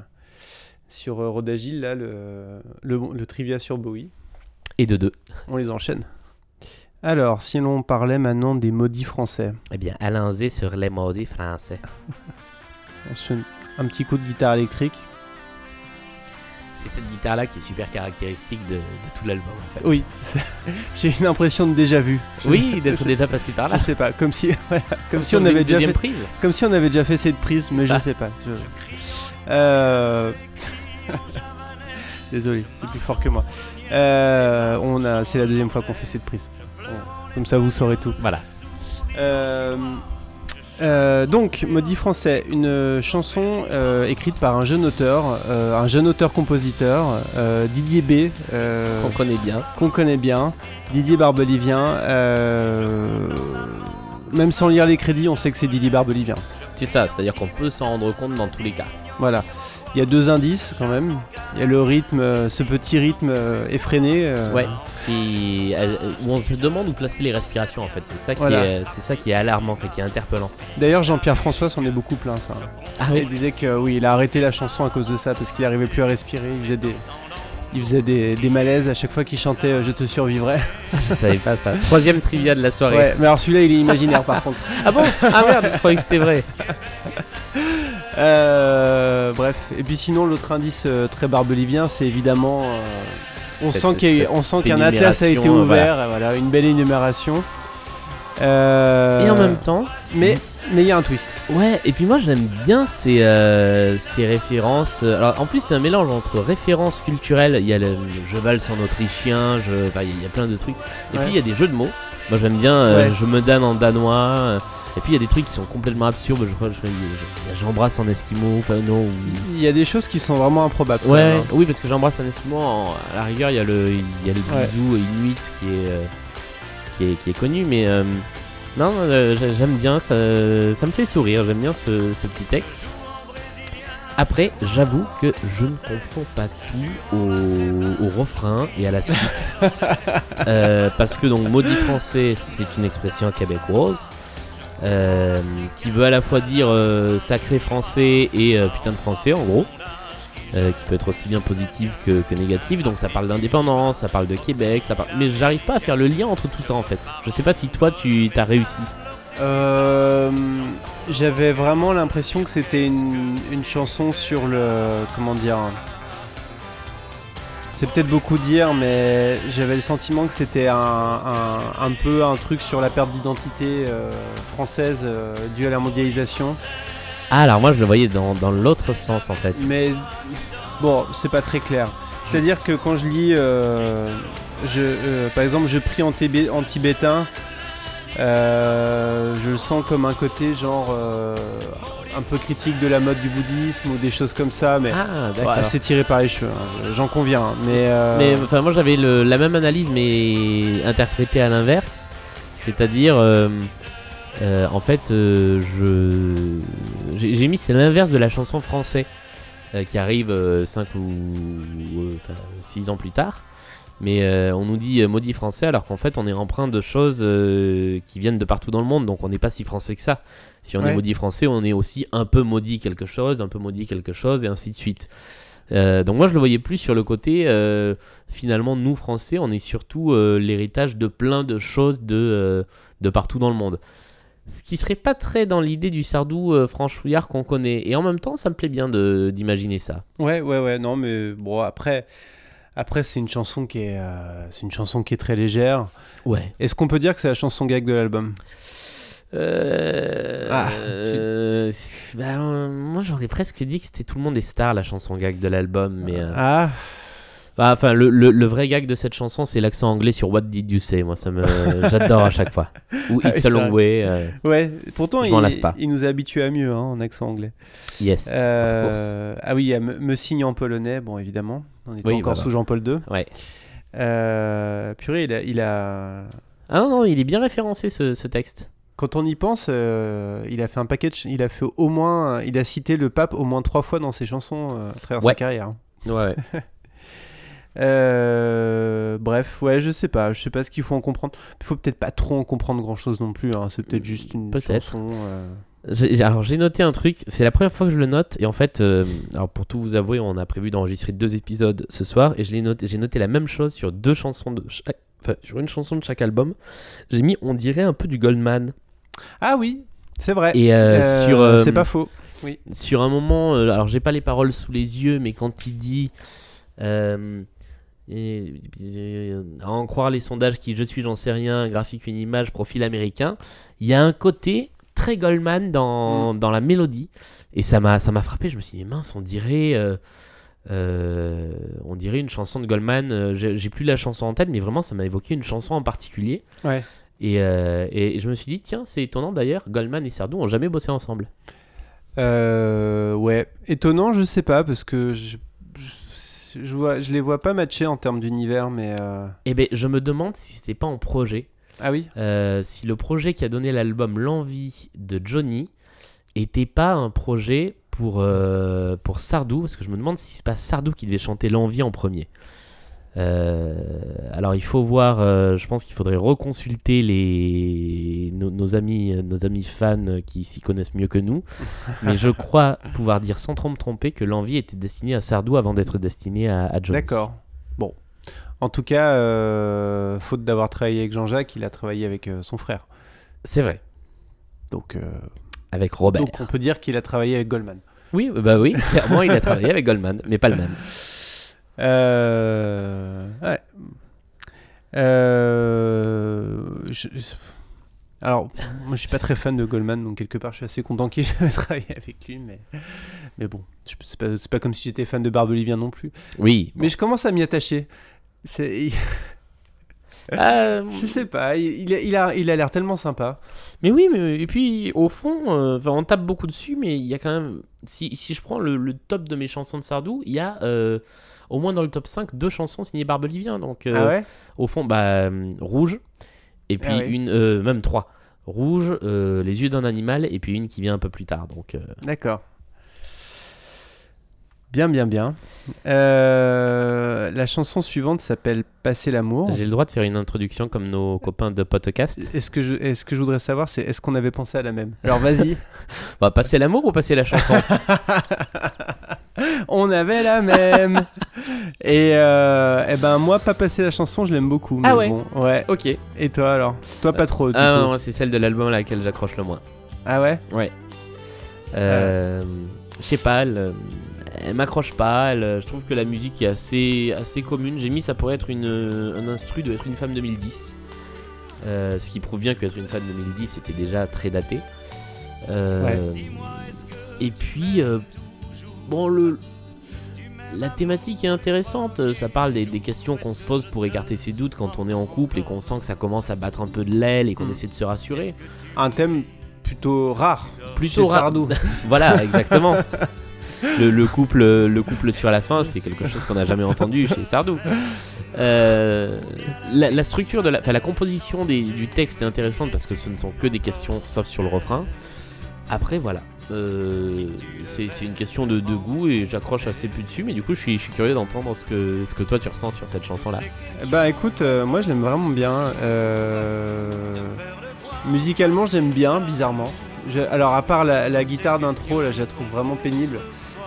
sur euh, Rodagil, là, le, le, le trivia sur Bowie. Et de deux. On les enchaîne. Alors, si l'on parlait maintenant des maudits français, Eh bien, allons-y sur les maudits français. on se fait un petit coup de guitare électrique. C'est cette guitare-là qui est super caractéristique de, de tout l'album. En fait. Oui, j'ai une impression de déjà vu. Je- Oui, d'être déjà passé par Je là. sais pas, comme si, comme si on avait déjà fait, prise. comme si on avait déjà fait cette prise, mais je ça. sais pas. je- Euh, Désolé, c'est plus fort que moi. Euh, on a, c'est la deuxième fois qu'on fait cette prise. Comme ça, vous saurez tout. Voilà. Euh, euh, donc, Maudit Français, une chanson euh, écrite par un jeune auteur, euh, un jeune auteur-compositeur, Didier B, euh, On connaît bien. qu'on connaît bien, Didier Barbelivien. même sans lire les crédits, on sait que c'est Didier Barbelivien. C'est ça, c'est-à-dire qu'on peut s'en rendre compte dans tous les cas. Voilà. Il y a deux indices quand même. Il y a le rythme, euh, ce petit rythme euh, effréné. euh, Ouais. Qui, où on se demande où placer les respirations en fait. C'est ça qui Voilà. est, c'est ça qui est alarmant, qui est interpellant. D'ailleurs, Jean-Pierre François s'en est beaucoup plaint, ça. Ah Il disait que oui, il a arrêté la chanson à cause de ça parce qu'il n'arrivait plus à respirer. Il faisait des, il faisait des, des malaises à chaque fois qu'il chantait euh, Je te survivrai. Je savais pas ça. Troisième trivia de la soirée. Ouais, mais alors celui-là, il est imaginaire par contre. Ah bon? Ah merde, je croyais que c'était vrai. Euh, bref, et puis sinon, l'autre indice euh, très barbelivien, c'est évidemment. euh, on, Cette- sent qu'il on qu'un atlas a été ouvert, voilà, une belle énumération. Euh, Et en même temps, Mais mais il y a un twist. Ouais, et puis moi j'aime bien ces, euh, ces références. Alors en plus, c'est un mélange entre références culturelles. Il y a le je valse en autrichien, je... il y a- il y a plein de trucs. Et Ouais. puis il y a des jeux de mots. Moi j'aime bien euh, Ouais. je me donne en danois. euh, Et puis il y a des trucs qui sont complètement absurdes. Je crois, je- je- j'embrasse en esquimau. Enfin, non. ou- Il y a des choses qui sont vraiment improbables. quand Ouais, même, hein. oui, parce que j'embrasse un esquimau. en- À la rigueur, il y a le, il y a le Ouais. bisou inuit qui est, euh, qui est, qui est connu, mais euh, non, euh, j'ai- j'aime bien, ça, ça me fait sourire, j'aime bien ce, ce petit texte. Après, j'avoue que je ne comprends pas tout au, au refrain et à la suite. Euh, parce que donc maudit français, c'est une expression québécoise. euh, qui veut à la fois dire euh, sacré français et euh, putain de français en gros qui peut être aussi bien positive que, que négative. Donc ça parle d'indépendance, ça parle de Québec, ça parle... mais j'arrive pas à faire le lien entre tout ça en fait. Je sais pas si toi tu t'as réussi. Euh, J'avais vraiment l'impression que c'était une, une chanson sur le. Comment dire C'est peut-être beaucoup dire, mais j'avais le sentiment que c'était un, un, un peu un truc sur la perte d'identité euh, française euh, due à la mondialisation. Ah, alors moi je le voyais dans, dans l'autre sens en fait. Mais bon, c'est pas très clair. C'est-à-dire que quand je lis, euh, je, par exemple, je prie en, tibé- en tibétain, euh, je le sens comme un côté genre euh, un peu critique de la mode du bouddhisme ou des choses comme ça, mais Ah, ouais, c'est tiré par les cheveux, hein, j'en conviens. hein, Mais, euh, Mais enfin, moi j'avais la même analyse, mais interprétée à l'inverse. C'est-à-dire, en fait, je j'ai mis c'est l'inverse de la chanson français euh, qui arrive 5 ou 6 ans plus tard. Mais euh, on nous dit euh, maudit français alors qu'en fait on est empreint de choses euh, qui viennent de partout dans le monde donc on n'est pas si français que ça. Si on Ouais. est maudit français on est aussi un peu maudit quelque chose, un peu maudit quelque chose et ainsi de suite. Donc moi je le voyais plus sur le côté finalement nous français on est surtout l'héritage de plein de choses de, de partout dans le monde. Ce qui serait pas très dans l'idée du Sardou euh, franchouillard qu'on connaît. Et en même temps ça me plaît bien d'imaginer ça. Ouais, ouais, ouais, non, mais bon, après, après c'est une chanson qui est, euh, c'est une chanson qui est très légère. Ouais. Est-ce qu'on peut dire que c'est la chanson gag de l'album? Euh, Ah, euh, bah, moi j'aurais presque dit que c'était Tout le monde est star la chanson gag de l'album. Mais Ah, bah, enfin le, le- le vrai gag de cette chanson c'est l'accent anglais sur What Did You Say? Moi ça me j'adore à chaque fois. Ou Ah It's a Long. Way. euh, ouais, pourtant, Je il, lasse pas. il nous a habitués à mieux hein, en accent anglais. yes. of course. Ah oui, il y a me, me signe en polonais, bon évidemment. On était Oui, encore sous Jean-Paul II. Ouais. Euh, purée, il a, il a- Ah non, non, il est bien référencé ce, ce texte. Quand on y pense, euh, il a fait un package. Il a fait au moins, il a cité le pape au moins trois fois dans ses chansons euh, à travers Ouais. sa carrière. Ouais. Euh, bref, ouais, je sais pas, je sais pas ce qu'il faut en comprendre. Il faut peut-être pas trop en comprendre grand chose non plus. hein, C'est peut-être juste une Peut-être. chanson. euh, alors j'ai noté un truc, c'est la première fois que je le note et en fait, euh, alors pour tout vous avouer, on a prévu d'enregistrer deux épisodes ce soir et noté, j'ai noté la même chose sur deux chansons de, chaque- enfin sur une chanson de chaque album. J'ai mis, on dirait un peu du Goldman Ah oui, c'est vrai. et euh, Euh, sur c'est pas faux. sur un moment, alors j'ai pas les paroles sous les yeux, mais quand il dit et- à en croire les sondages qui je suis, j'en sais rien, graphique, une image, profil américain, il y a un côté très Goldman dans, dans la mélodie et ça m'a ça m'a frappé. Je me suis dit mince, on dirait euh, euh, on dirait une chanson de Goldman. euh, J'ai j'ai plus la chanson en tête, mais vraiment ça m'a évoqué une chanson en particulier. Ouais. Et, euh, et je me suis dit tiens, c'est étonnant d'ailleurs, Goldman et Sardou ont jamais bossé ensemble. Euh, ouais, étonnant, je sais pas parce que je, je, je vois, je les vois pas matcher en termes d'univers, mais euh, Eh ben, je me demande si c'était pas en projet. Ah oui. Euh, si le projet qui a donné l'album L'envie de Johnny était pas un projet pour, euh, pour Sardou, parce que je me demande si c'est pas Sardou qui devait chanter L'envie en premier. Euh, alors il faut voir, euh, je pense qu'il faudrait reconsulter les, nos, nos amis, nos amis fans qui s'y connaissent mieux que nous, mais je crois pouvoir dire sans trop me tromper que l'envie était destinée à Sardou avant d'être destinée à, à Johnny. D'accord. Bon. En tout cas, euh, faute d'avoir travaillé avec Jean-Jacques, il a travaillé avec euh, son frère. C'est vrai, Donc, euh, avec Robert. donc on peut dire qu'il a travaillé avec Goldman. Oui, bah oui, clairement il a travaillé avec Goldman, mais pas le même. Euh, ouais. Euh, je- je- Alors, moi je suis pas très fan de Goldman, donc quelque part je suis assez content qu'il ait travaillé avec lui, mais, mais bon, je- c'est pas, c'est pas comme si j'étais fan de Barbelivien non plus. Oui. Mais je commence à m'y attacher. C'est, Euh, je sais pas, il, il a, il a, il a l'air tellement sympa. mais oui, mais et puis au fond, euh, on tape beaucoup dessus, mais il y a quand même. Si, si je prends le, le top de mes chansons de Sardou, il y a euh, au moins dans le top 5 deux chansons signées Barbelivien. Donc euh, ah ouais? au fond, bah, Rouge, et puis Ah ouais. une. même trois. Rouge, Les yeux d'un animal, et puis une qui vient un peu plus tard. Donc. D'accord. Bien, bien, bien. Euh, la chanson suivante s'appelle Passer l'amour. J'ai le droit de faire une introduction comme nos copains de podcast? Est-ce que, je, est-ce que je voudrais savoir, c'est est-ce qu'on avait pensé à la même? Alors vas-y. On va passer l'amour ou passer la chanson? On avait la même. et, euh, eh ben moi, pas passer la chanson, je l'aime beaucoup. Ah ouais bon, ouais. Ok. Et toi alors? Toi pas trop. du Ah non, c'est celle de l'album à laquelle j'accroche le moins. Ah ouais? Euh, Je sais pas, elle, elle m'accroche pas. elle- je trouve que la musique est assez, assez commune. J'ai mis ça pourrait être une, un instru de être une femme 2010. Euh, ce qui prouve bien qu'être une femme 2010 c'était déjà très daté. Euh, Et puis, euh, bon, le, la thématique est intéressante. Ça parle des, des questions qu'on se pose pour écarter ses doutes quand on est en couple et qu'on sent que ça commence à battre un peu de l'aile et qu'on Mm. essaie de se rassurer. Un thème plutôt rare. Plutôt rare. Sardou. Voilà, exactement. Le, le couple, le couple sur la fin, c'est quelque chose qu'on n'a jamais entendu chez Sardou. Euh, la, structure de la, composition du texte est intéressante parce que ce ne sont que des questions, sauf sur le refrain. Après, voilà. Euh, c'est une question de, goût et j'accroche assez peu dessus, mais du coup, je suis, curieux d'entendre ce que, ce que toi tu ressens sur cette chanson-là. Bah écoute, euh, moi je l'aime vraiment bien. Musicalement, je l'aime bien, bizarrement. Alors à part la, la guitare d'intro, là, je la trouve vraiment pénible.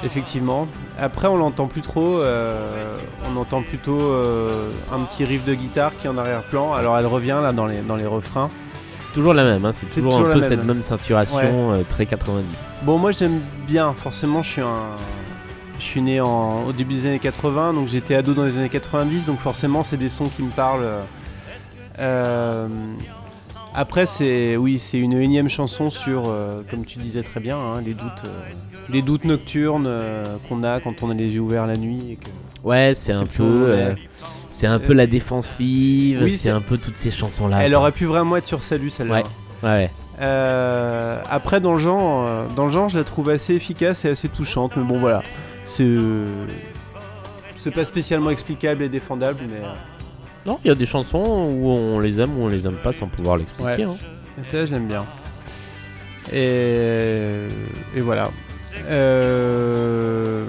Effectivement. Après, on l'entend plus trop. euh, on entend plutôt euh, un petit riff de guitare qui est en arrière-plan. Alors elle revient là dans les, dans les refrains. C'est toujours la même, hein, c'est toujours, toujours un peu cette même saturation euh, très 90. Bon, moi j'aime bien. Forcément, je suis un. Je suis né en- au début des années 80, donc j'étais ado dans les années 90, donc forcément c'est des sons qui me parlent. Euh, après, c'est oui, c'est une énième chanson sur, euh, comme tu disais très bien, hein, les doutes, euh, les doutes nocturnes euh, qu'on a quand on a les yeux ouverts la nuit. Et que... Ouais, c'est un peu, c'est un peu la défensive, Oui, c'est un peu toutes ces chansons là. Elle aurait pu vraiment être sur Salut, celle-là. Ouais. Ouais. Après, dans le genre, dans le genre, je la trouve assez efficace et assez touchante, mais bon, voilà, c'est c'est pas spécialement explicable et défendable, mais Non, il y a des chansons où on les aime ou on les aime pas sans pouvoir l'expliquer. Ouais. hein. celle-là, je l'aime bien. Et, et voilà. Euh,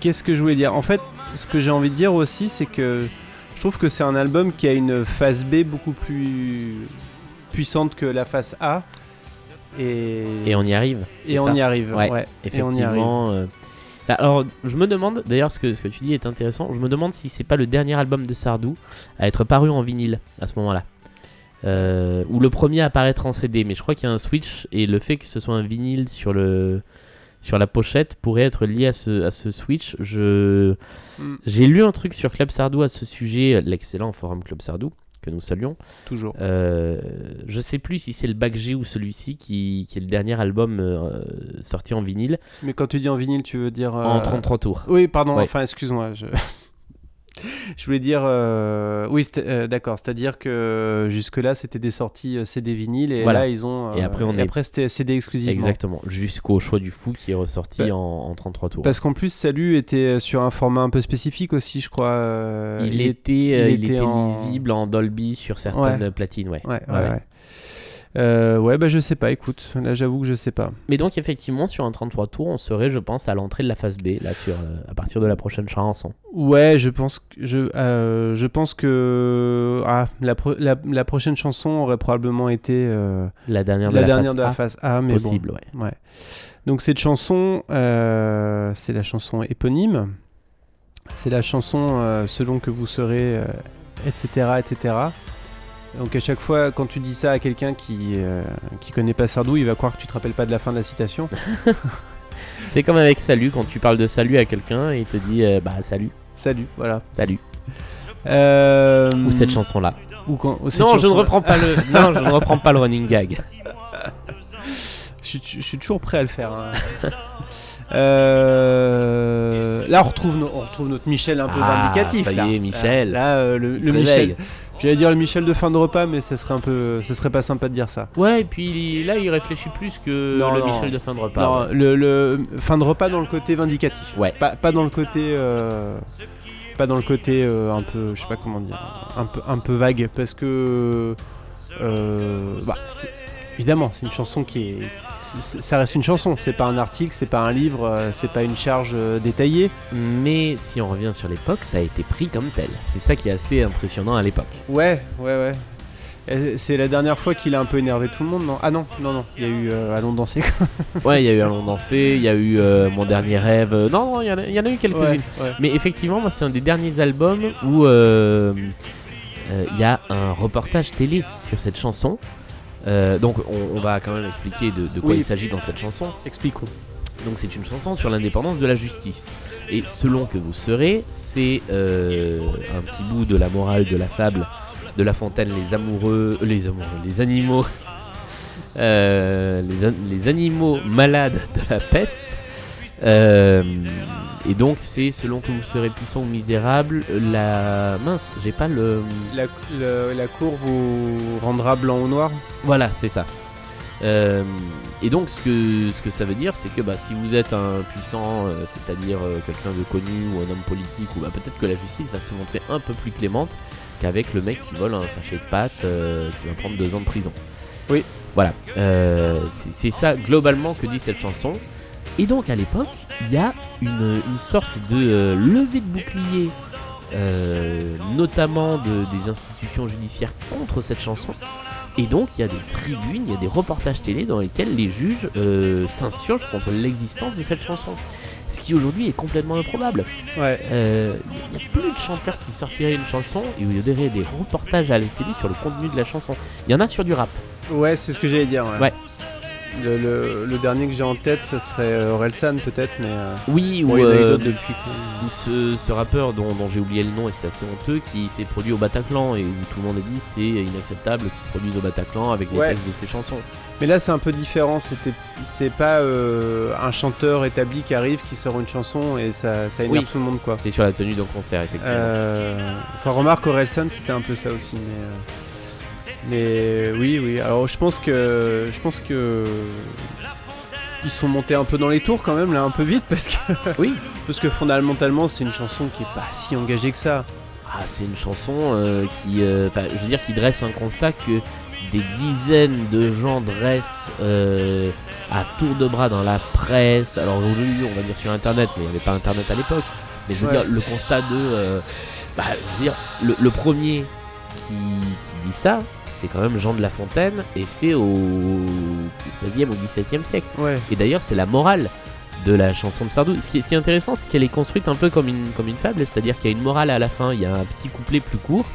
Qu'est-ce que je voulais dire? En fait, ce que j'ai envie de dire aussi, c'est que je trouve que c'est un album qui a une face B beaucoup plus puissante que la face A. Et, Et on y arrive. et on y arrive. Ouais, ouais. Et on y arrive. Effectivement. euh, là, Alors, je me demande, d'ailleurs, ce que, ce que tu dis est intéressant. Je me demande si c'est pas le dernier album de Sardou à être paru en vinyle à ce moment-là. Euh, ou le premier à apparaître en CD, mais je crois qu'il y a un switch et le fait que ce soit un vinyle sur le sur la pochette pourrait être lié à ce, à ce switch. Je Mm. j'ai lu un truc sur Club Sardou à ce sujet, l'excellent forum Club Sardou que nous saluons. Toujours. Euh, je sais plus si c'est le Bac G ou celui-ci qui, qui est le dernier album euh, sorti en vinyle Mais quand tu dis en vinyle, tu veux dire. euh, en 33 tours. Oui, pardon, Ouais. enfin, excuse-moi. Je... je voulais dire. euh, Oui, euh, d'accord. C'est-à-dire que jusque-là, c'était des sorties euh, CD vinyle et Voilà. là, ils ont. Et après, on est- après c'était CD exclusivement. Exactement, jusqu'au choix du fou qui est ressorti Bah, en, en 33 tours. Parce qu'en plus, Salut était sur un format un peu spécifique aussi, je crois. euh, il, était, euh, il il était était en- lisible en Dolby sur certaines platines, ouais. Ouais, ouais, Ouais, ouais. Ouais. Euh, ouais, bah je sais pas, écoute. Là, j'avoue que je sais pas. Mais donc, effectivement, sur un 33 tours, on serait, je pense, à l'entrée de la phase B, là, sur, euh, à partir de la prochaine chanson. Ouais, je pense que je, euh, je pense que ah, la, pro- la, la prochaine chanson aurait probablement été La dernière de la, la, dernière phase de la A, phase A, mais possible, ouais. bon. Ouais. Donc cette chanson, c'est la chanson éponyme. C'est la chanson selon que vous serez, etc., etc. Donc à chaque fois, quand tu dis ça à quelqu'un qui euh, qui connaît pas Sardou, il va croire que tu te rappelles pas de la fin de la citation. C'est comme avec Salut, quand tu parles de Salut à quelqu'un et il te dit, euh, bah, salut, Salut, voilà. salut. Euh, Ou cette chanson-là. ou quand- ou cette Non, je ne reprends pas le, non, je ne reprends pas le running gag. Je suis, je suis toujours prêt à le faire. hein. Euh, Là, on retrouve, no- on retrouve notre Michel un peu Ah, vindicatif. ça y est, Michel. Là, euh, le, Michel. J'allais dire le Michel de fin de repas, mais ce serait un peu, ce serait pas sympa de dire ça. Ouais, et puis là, il réfléchit plus que Non, le non. Michel de fin de repas. non, ouais. le, le- fin de repas dans le côté vindicatif. Ouais. Pas, pas dans le côté, euh, pas dans le côté euh, un peu, je sais pas comment dire, un peu, un peu vague, parce que, euh, bah, évidemment, c'est une chanson qui est, ça reste une chanson. C'est pas un article, c'est pas un livre, euh, c'est pas une charge euh, détaillée. Mais si on revient sur l'époque, ça a été pris comme tel. C'est ça qui est assez impressionnant à l'époque. Ouais, ouais, ouais. C'est la dernière fois qu'il a un peu énervé tout le monde, non? Ah non, non, non, il y a eu euh, Allons danser. Ouais, il y a eu Allons danser, il y a eu euh, Mon dernier rêve. Non, non, il y, en a- il y en a eu quelques-unes. Ouais, ouais. Mais effectivement, moi, c'est un des derniers albums où euh, il y a un reportage télé sur cette chanson. Euh, donc, on, on va quand même expliquer de, de quoi Oui. il s'agit dans cette chanson. Expliquons. Donc, c'est une chanson sur l'indépendance de la justice. Et selon que vous serez, c'est euh, un petit bout de la morale de la fable de La Fontaine, les amoureux, euh, les amoureux, les animaux, les, an- les animaux malades de la peste. Euh, et donc, c'est selon que vous serez puissant ou misérable, la mince, j'ai pas le. La, le- la cour vous rendra blanc ou noir Voilà, c'est ça. Euh, et donc, ce que, ce que ça veut dire, c'est que bah, si vous êtes un puissant, euh, c'est-à-dire euh, quelqu'un de connu ou un homme politique, ou bah, peut-être que la justice va se montrer un peu plus clémente qu'avec le mec qui vole un sachet de pâtes qui va prendre deux ans de prison. Oui. Voilà. C'est ça globalement que dit cette chanson. Et donc, à l'époque, il y a une, une sorte de euh, levée de bouclier. euh, notamment de- des institutions judiciaires contre cette chanson et donc, il y a des tribunes, il y a des reportages télé dans lesquels les juges euh, s'insurgent contre l'existence de cette chanson. Ce qui aujourd'hui est complètement improbable. Ouais. Il n'y a plus de chanteurs qui sortiraient une chanson et où il y aurait des reportages à la télé sur le contenu de la chanson. Il y en a sur du rap. Ouais, c'est ce que j'allais dire. Ouais. Ouais. Le, le- le dernier que j'ai en tête, ce serait euh, Orelsan peut-être, mais. euh, Oui, ou, euh, depuis. ou ce, ce rappeur dont, dont j'ai oublié le nom et c'est assez honteux qui s'est produit au Bataclan et où tout le monde a dit c'est inacceptable qu'il se produise au Bataclan avec les Ouais. textes de ses chansons. Mais là, c'est un peu différent. C'était, c'est pas euh, un chanteur établi qui arrive, qui sort une chanson et ça, ça énerve Oui. tout le monde, quoi. C'était sur la tenue d'un concert, effectivement. Enfin, remarque, Orelsan, c'était un peu ça aussi, mais. Mais oui, oui. Alors, je pense que, je pense que ils sont montés un peu dans les tours quand même, là, un peu vite, parce que, Oui. parce que fondamentalement, c'est une chanson qui est pas si engagée que ça. Ah, c'est une chanson euh, qui, euh, je veux dire, qui dresse un constat que des dizaines de gens dressent euh, à tour de bras dans la presse. Alors aujourd'hui, on va dire sur Internet, mais il n'y avait pas Internet à l'époque. Mais je veux Ouais. dire, le constat de, bah, je veux dire, le, le premier qui, qui dit ça, c'est quand même Jean de La Fontaine, et c'est au 16e ou 17e siècle. Ouais. Et d'ailleurs, c'est la morale de la chanson de Sardou. Ce qui est, ce qui est intéressant, c'est qu'elle est construite un peu comme une, comme une fable, c'est-à-dire qu'il y a une morale à la fin, il y a un petit couplet plus court,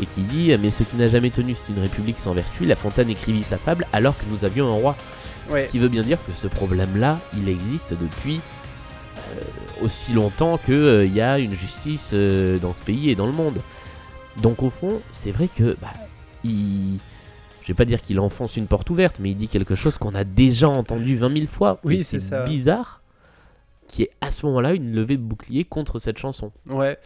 et qui dit Mais ce qui n'a jamais tenu, c'est une république sans vertu. La Fontaine écrivit sa fable alors que nous avions un roi. Ouais. Ce qui veut bien dire que ce problème-là, il existe depuis euh, aussi longtemps qu'il y a une justice euh, dans ce pays et dans le monde. Donc au fond, c'est vrai que bah, il... Je vais pas dire qu'il enfonce une porte ouverte, mais il dit quelque chose qu'on a déjà entendu 20 000 fois. Oui, c'est ça. bizarre qu'il y ait à ce moment-là une levée de bouclier contre cette chanson. Ouais,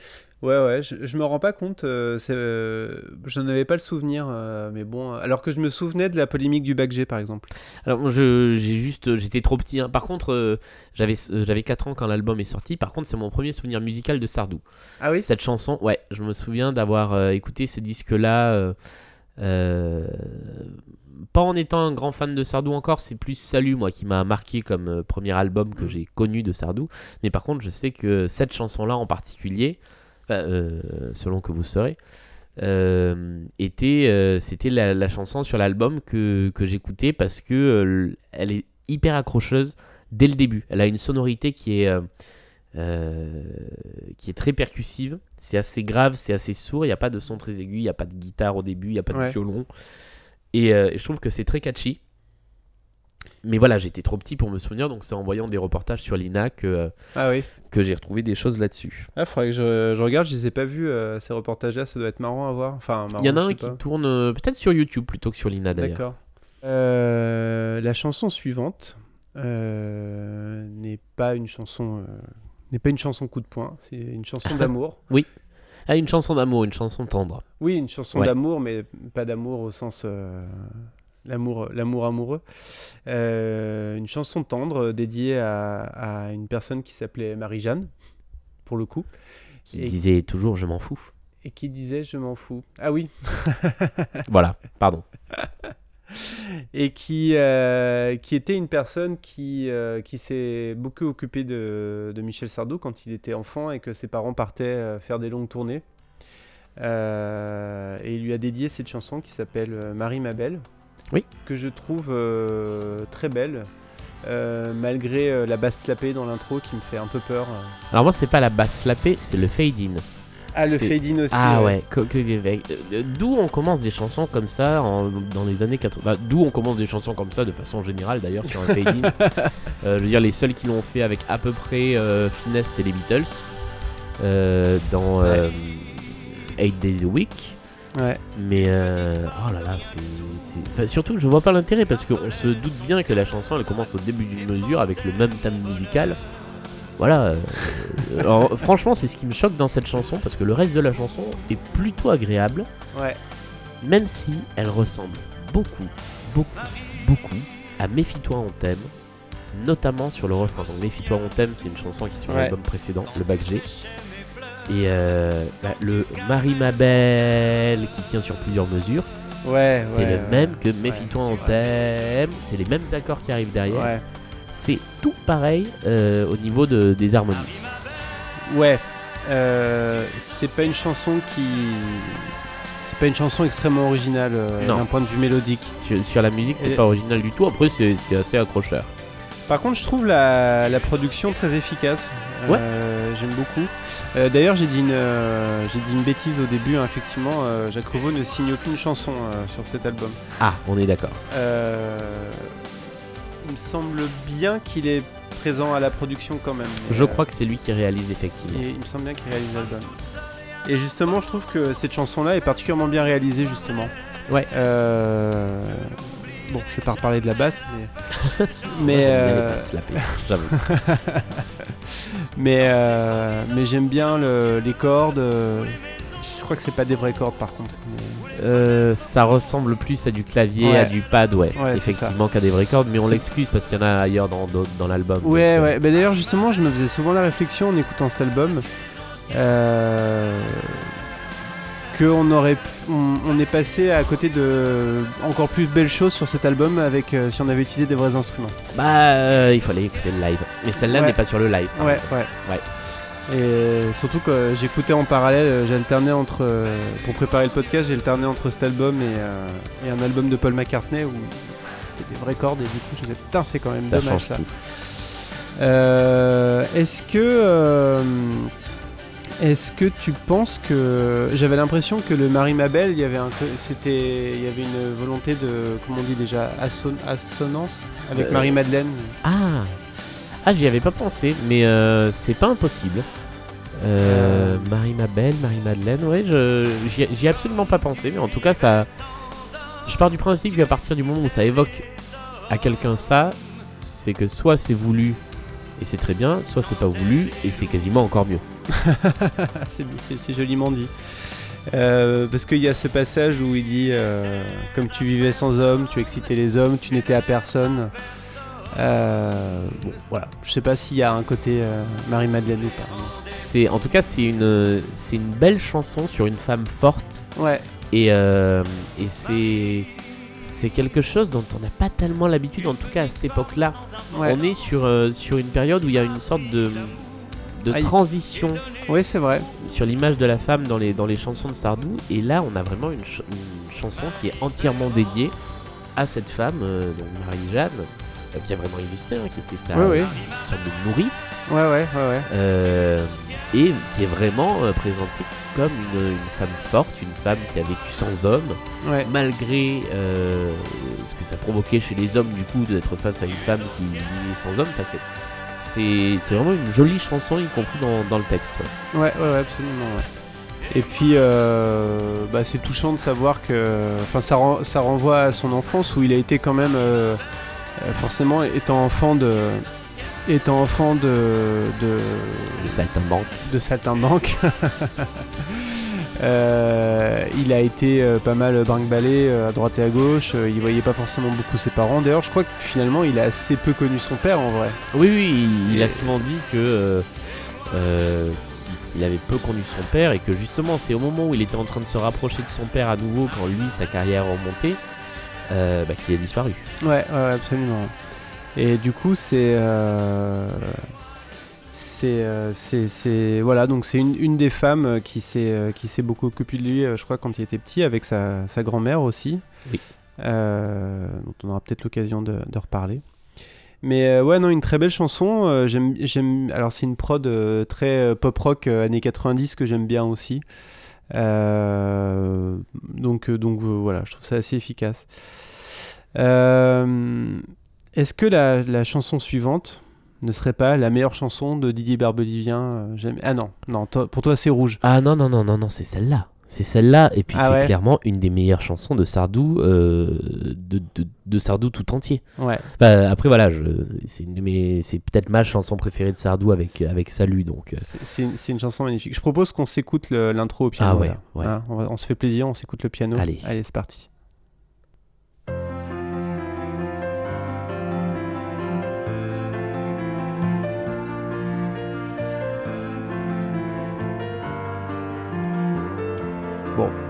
ouais, ouais, je, je me rends pas compte, euh, euh, je n'avais pas le souvenir, euh, mais bon, alors que je me souvenais de la polémique du bac G par exemple. Alors j'ai juste j'étais trop petit. hein. Par contre, euh, j'avais euh, j'avais 4 ans quand l'album est sorti. Par contre, c'est mon premier souvenir musical de Sardou. Ah oui? Cette chanson, ouais, je me souviens d'avoir euh, écouté ce disque-là. Euh, pas en étant un grand fan de Sardou encore, c'est plus Salut, moi, qui m'a marqué comme euh, premier album que Mm. j'ai connu de Sardou. Mais par contre, je sais que cette chanson-là en particulier, enfin, euh, selon que vous serez, était, c'était la, la chanson sur l'album que, que j'écoutais parce que elle est hyper accrocheuse dès le début. Elle a une sonorité qui est, euh, qui est très percussive. C'est assez grave, c'est assez sourd. Il n'y a pas de son très aigu, il n'y a pas de guitare au début, il n'y a pas de Ouais. violon. Et euh, je trouve que c'est très catchy. Mais voilà, j'étais trop petit pour me souvenir, donc c'est en voyant des reportages sur l'INA que, euh, Ah oui. que j'ai retrouvé des choses là-dessus. Ah, faudrait que je, je regarde, je les ai pas vus euh, ces reportages-là, ça doit être marrant à voir. Enfin, Il y en a un qui pas. tourne peut-être sur YouTube plutôt que sur l'INA d'ailleurs. D'accord. La chanson suivante n'est pas une chanson, n'est pas une chanson coup de poing, c'est une chanson d'amour. Ah, une chanson d'amour, une chanson tendre. Oui, une chanson Ouais. d'amour, mais pas d'amour au sens euh, l'amour, l'amour amoureux. Euh, une chanson tendre euh, dédiée à, à une personne qui s'appelait Marie-Jeanne, pour le coup, Qui Et- disait toujours je m'en fous. et qui disait je m'en fous. Ah oui, Voilà, pardon. et qui, euh, qui était une personne qui, euh, qui s'est beaucoup occupée de, de Michel Sardou quand il était enfant et que ses parents partaient euh, faire des longues tournées. Euh, et il lui a dédié cette chanson qui s'appelle Marie ma belle. Oui. Que je trouve très belle. malgré la basse slapée dans l'intro qui me fait un peu peur. Alors moi c'est pas la basse slappée, c'est le fade in. Ah, le C'est- fade in aussi. Ah ouais. que- euh, d'où on commence des chansons comme ça en- dans les années 80. bah, d'où on commence des chansons comme ça de façon générale d'ailleurs sur un fade in. Euh, je veux dire, les seuls qui l'ont fait avec à peu près euh, finesse, c'est les Beatles. Euh, dans euh, Eight Days a Week. Ouais. Mais euh, oh là là, c'est. enfin, surtout que je vois pas l'intérêt parce qu'on se doute bien que la chanson elle commence au début d'une mesure avec le même thème musical. Voilà. euh, alors, franchement, c'est ce qui me choque dans cette chanson parce que le reste de la chanson est plutôt agréable, Ouais. même si elle ressemble beaucoup, beaucoup, beaucoup à Méfie-toi on t'aime, notamment sur le refrain. Donc Méfie-toi on t'aime, c'est une chanson qui est sur Ouais. l'album précédent, le Bac G. Et euh, bah, le Marie ma belle qui tient sur plusieurs mesures, Ouais. c'est ouais, le même que Méfie-toi on t'aime, c'est les mêmes accords qui arrivent derrière. C'est tout pareil euh, au niveau de, des harmonies. Ouais. Euh, c'est pas une chanson qui. C'est pas une chanson extrêmement originale euh, d'un point de vue mélodique. Sur, sur la musique, c'est Et- pas original du tout. Après, c'est assez accrocheur. Par contre, je trouve la, la production très efficace. Ouais. J'aime beaucoup. D'ailleurs, j'ai dit, une, dit une bêtise au début. hein, effectivement, Jacques Revaux ne signe aucune chanson sur cet album. Ah, on est d'accord. Euh, il me semble bien qu'il est présent à la production quand même. Je euh, crois que c'est lui qui réalise effectivement. et il me semble bien qu'il réalise l'album. Et justement, je trouve que cette chanson-là est particulièrement bien réalisée, justement. Ouais. Euh, Bon, je vais pas reparler de la basse, mais. mais Moi, bien les euh, mais, euh, mais j'aime bien le- les cordes. Je crois que c'est pas des vraies cordes par contre. Euh, ça ressemble plus à du clavier, Ouais. à du pad, ouais. Effectivement, qu'à des vraies cordes, mais on l'excuse parce qu'il y en a ailleurs dans, dans, dans l'album. Ouais, euh, ouais. Bah, D'ailleurs, justement, je me faisais souvent la réflexion en écoutant cet album. Euh, qu'on aurait on, on est passé à côté de encore plus belles choses sur cet album avec euh, si on avait utilisé des vrais instruments. Bah, euh, il fallait écouter le live. Mais celle-là Ouais. n'est pas sur le live. Ouais, ouais. Ouais. Et surtout que j'écoutais en parallèle, euh, j'alternais entre. euh, pour préparer le podcast, j'ai alterné entre cet album et, euh, et un album de Paul McCartney où c'était des vraies cordes et du coup je me disais putain, c'est quand même Ça dommage ça. Euh, Est-ce que. euh, Est-ce que tu penses que j'avais l'impression que le Marie Mabel, il y avait un, c'était, il y avait une volonté de, comment on dit déjà, asson- assonance avec Euh, Marie Madeleine. Ah, ah j'y avais pas pensé, mais euh, c'est pas impossible. Euh, Marie Mabel, Marie Madeleine, ouais, je j'y ai absolument pas pensé, mais en tout cas ça. Je pars du principe qu'à partir du moment où ça évoque à quelqu'un ça, c'est que soit c'est voulu et c'est très bien, soit c'est pas voulu et c'est quasiment encore mieux. c'est, joliment dit. Euh, parce qu'il y a ce passage où il dit euh, Comme tu vivais sans homme, tu excitais les hommes, tu n'étais à personne. Euh, bon, voilà. Je sais pas s'il y a un côté euh, Marie-Madeleine ou pas. C'est en tout cas c'est une c'est une belle chanson sur une femme forte Ouais, et euh, et c'est c'est quelque chose dont on n'a pas tellement l'habitude en tout cas à cette époque-là. ouais. On est sur euh, sur une période où il y a une sorte de de transition Oui, c'est vrai. sur l'image de la femme dans les dans les chansons de Sardou et là on a vraiment une, ch- une chanson qui est entièrement dédiée à cette femme donc Marie-Jeanne qui a vraiment existé hein, qui était sa Ouais, ouais. une sorte de nourrice Ouais, ouais, ouais, ouais. euh, et qui est vraiment euh, présentée comme une, une femme forte, une femme qui a vécu sans homme, ouais. malgré euh, ce que ça provoquait chez les hommes du coup d'être face à une femme qui vivait sans homme. Enfin, c'est, vraiment une jolie chanson, y compris dans, dans le texte. ouais. Ouais, ouais, absolument, ouais. Et puis, euh, bah, c'est touchant de savoir que, enfin, ça, ren- ça renvoie à son enfance où il a été quand même, euh, euh, forcément, étant enfant de, étant enfant de, de, de saltimbanque. Euh, il a été euh, pas mal brinque-ballé euh, à droite et à gauche. euh, il voyait pas forcément beaucoup ses parents. D'ailleurs, je crois que finalement, il a assez peu connu son père en vrai. Oui, oui, il, a souvent dit que euh, euh, qu'il avait peu connu son père et que justement c'est au moment où il était en train de se rapprocher de son père à nouveau quand lui sa carrière remontait euh, bah, qu'il a disparu. Ouais, absolument. Et du coup, c'est. euh, c'est, euh, c'est, c'est- voilà, donc c'est une, une des femmes euh, qui s'est, qui s'est beaucoup occupée de lui, je crois, quand il était petit, avec sa, sa grand-mère aussi. Oui. Euh, dont on aura peut-être l'occasion de, de reparler. Mais euh, ouais, non, une très belle chanson. euh, j'aime, alors c'est une prod euh, très pop rock années 90 que j'aime bien aussi. Donc, donc voilà, je trouve ça assez efficace. Euh, est-ce que la, la chanson suivante ne serait pas la meilleure chanson de Didier Barbelivien euh, j'aime- Ah non, non, toi- pour toi c'est rouge. Ah non, non, non, non, non, c'est celle-là. C'est celle-là. Et puis Ah c'est ouais. clairement une des meilleures chansons de Sardou, euh, de, de, de Sardou tout entier. Ouais. Bah, après, voilà, c'est, peut-être ma chanson préférée de Sardou avec, avec Salut. Donc, C'est- une, chanson magnifique. Je propose qu'on s'écoute l'intro au piano. Ah ouais. Hein, on, on se fait plaisir, on s'écoute le piano. Allez. Allez, c'est parti.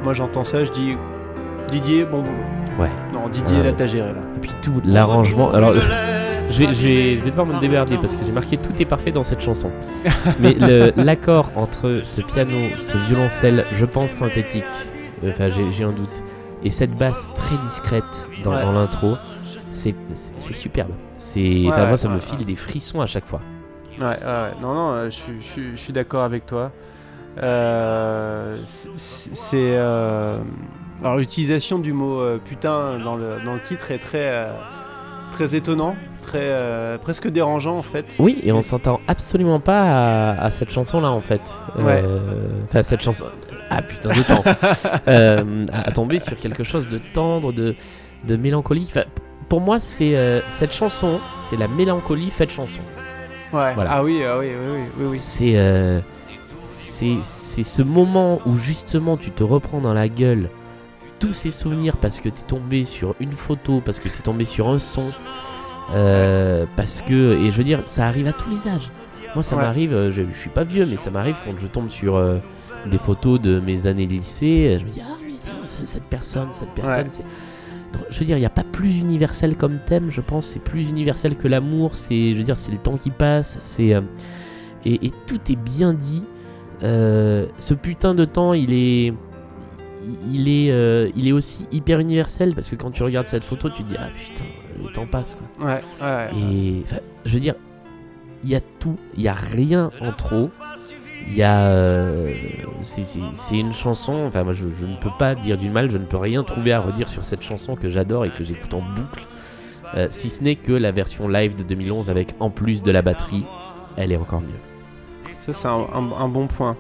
Moi j'entends ça, je dis Didier, bon boulot. ouais. Non, Didier, là t'as géré là. Et puis tout, l'arrangement. Alors, je vais, je vais- je vais devoir me démerder parce que j'ai marqué tout est parfait dans cette chanson. Mais l'accord entre ce piano, ce violoncelle, je pense synthétique, enfin j'ai, un doute, et cette basse très discrète dans, Ouais. dans l'intro, c'est, superbe. C'est, enfin, Ouais, moi, ça me file des frissons à chaque fois. Ouais, ouais, ouais. non, non, euh, je suis d'accord avec toi. Euh, c'est- euh, Alors, l'utilisation du mot euh, putain dans le, dans le titre est très, très étonnant, très, euh, presque dérangeant en fait. Oui, et on s'entend absolument pas à, à cette chanson-là en fait. Ouais. Euh, Enfin, cette chanson. Ah putain de temps. Euh, à, à tomber sur quelque chose de tendre, de, de mélancolique. Pour moi, c'est cette chanson, c'est la mélancolie faite chanson. Ouais. Voilà. Ah oui, ah oui, oui, oui, oui. C'est c'est ce moment où justement tu te reprends dans la gueule tous ces souvenirs parce que t'es tombé sur une photo, parce que t'es tombé sur un son, euh, parce que et je veux dire ça arrive à tous les âges. Moi ça Ouais. m'arrive, euh, je, je suis pas vieux mais ça m'arrive quand je tombe sur euh, des photos de mes années de lycée, je me dis ah mais tiens cette personne, cette personne Ouais. c'est je veux dire, il n'y a pas plus universel comme thème, je pense. C'est plus universel que l'amour. C'est, je veux dire, c'est le temps qui passe. C'est euh, et, et tout est bien dit. Euh, ce putain de temps, il est, il est, euh, il est aussi hyper universel parce que quand tu regardes cette photo, tu te dis ah putain, le temps passe quoi. Ouais, ouais. Et je veux dire, il y a tout, il y a rien en trop. Il y a, euh, c'est- une chanson. Enfin, moi, je, je ne peux pas dire du mal. Je ne peux rien trouver à redire sur cette chanson que j'adore et que j'écoute en boucle. Si ce n'est que la version live de 2011 avec en plus de la batterie, elle est encore mieux. Ça, c'est un, un- un bon point.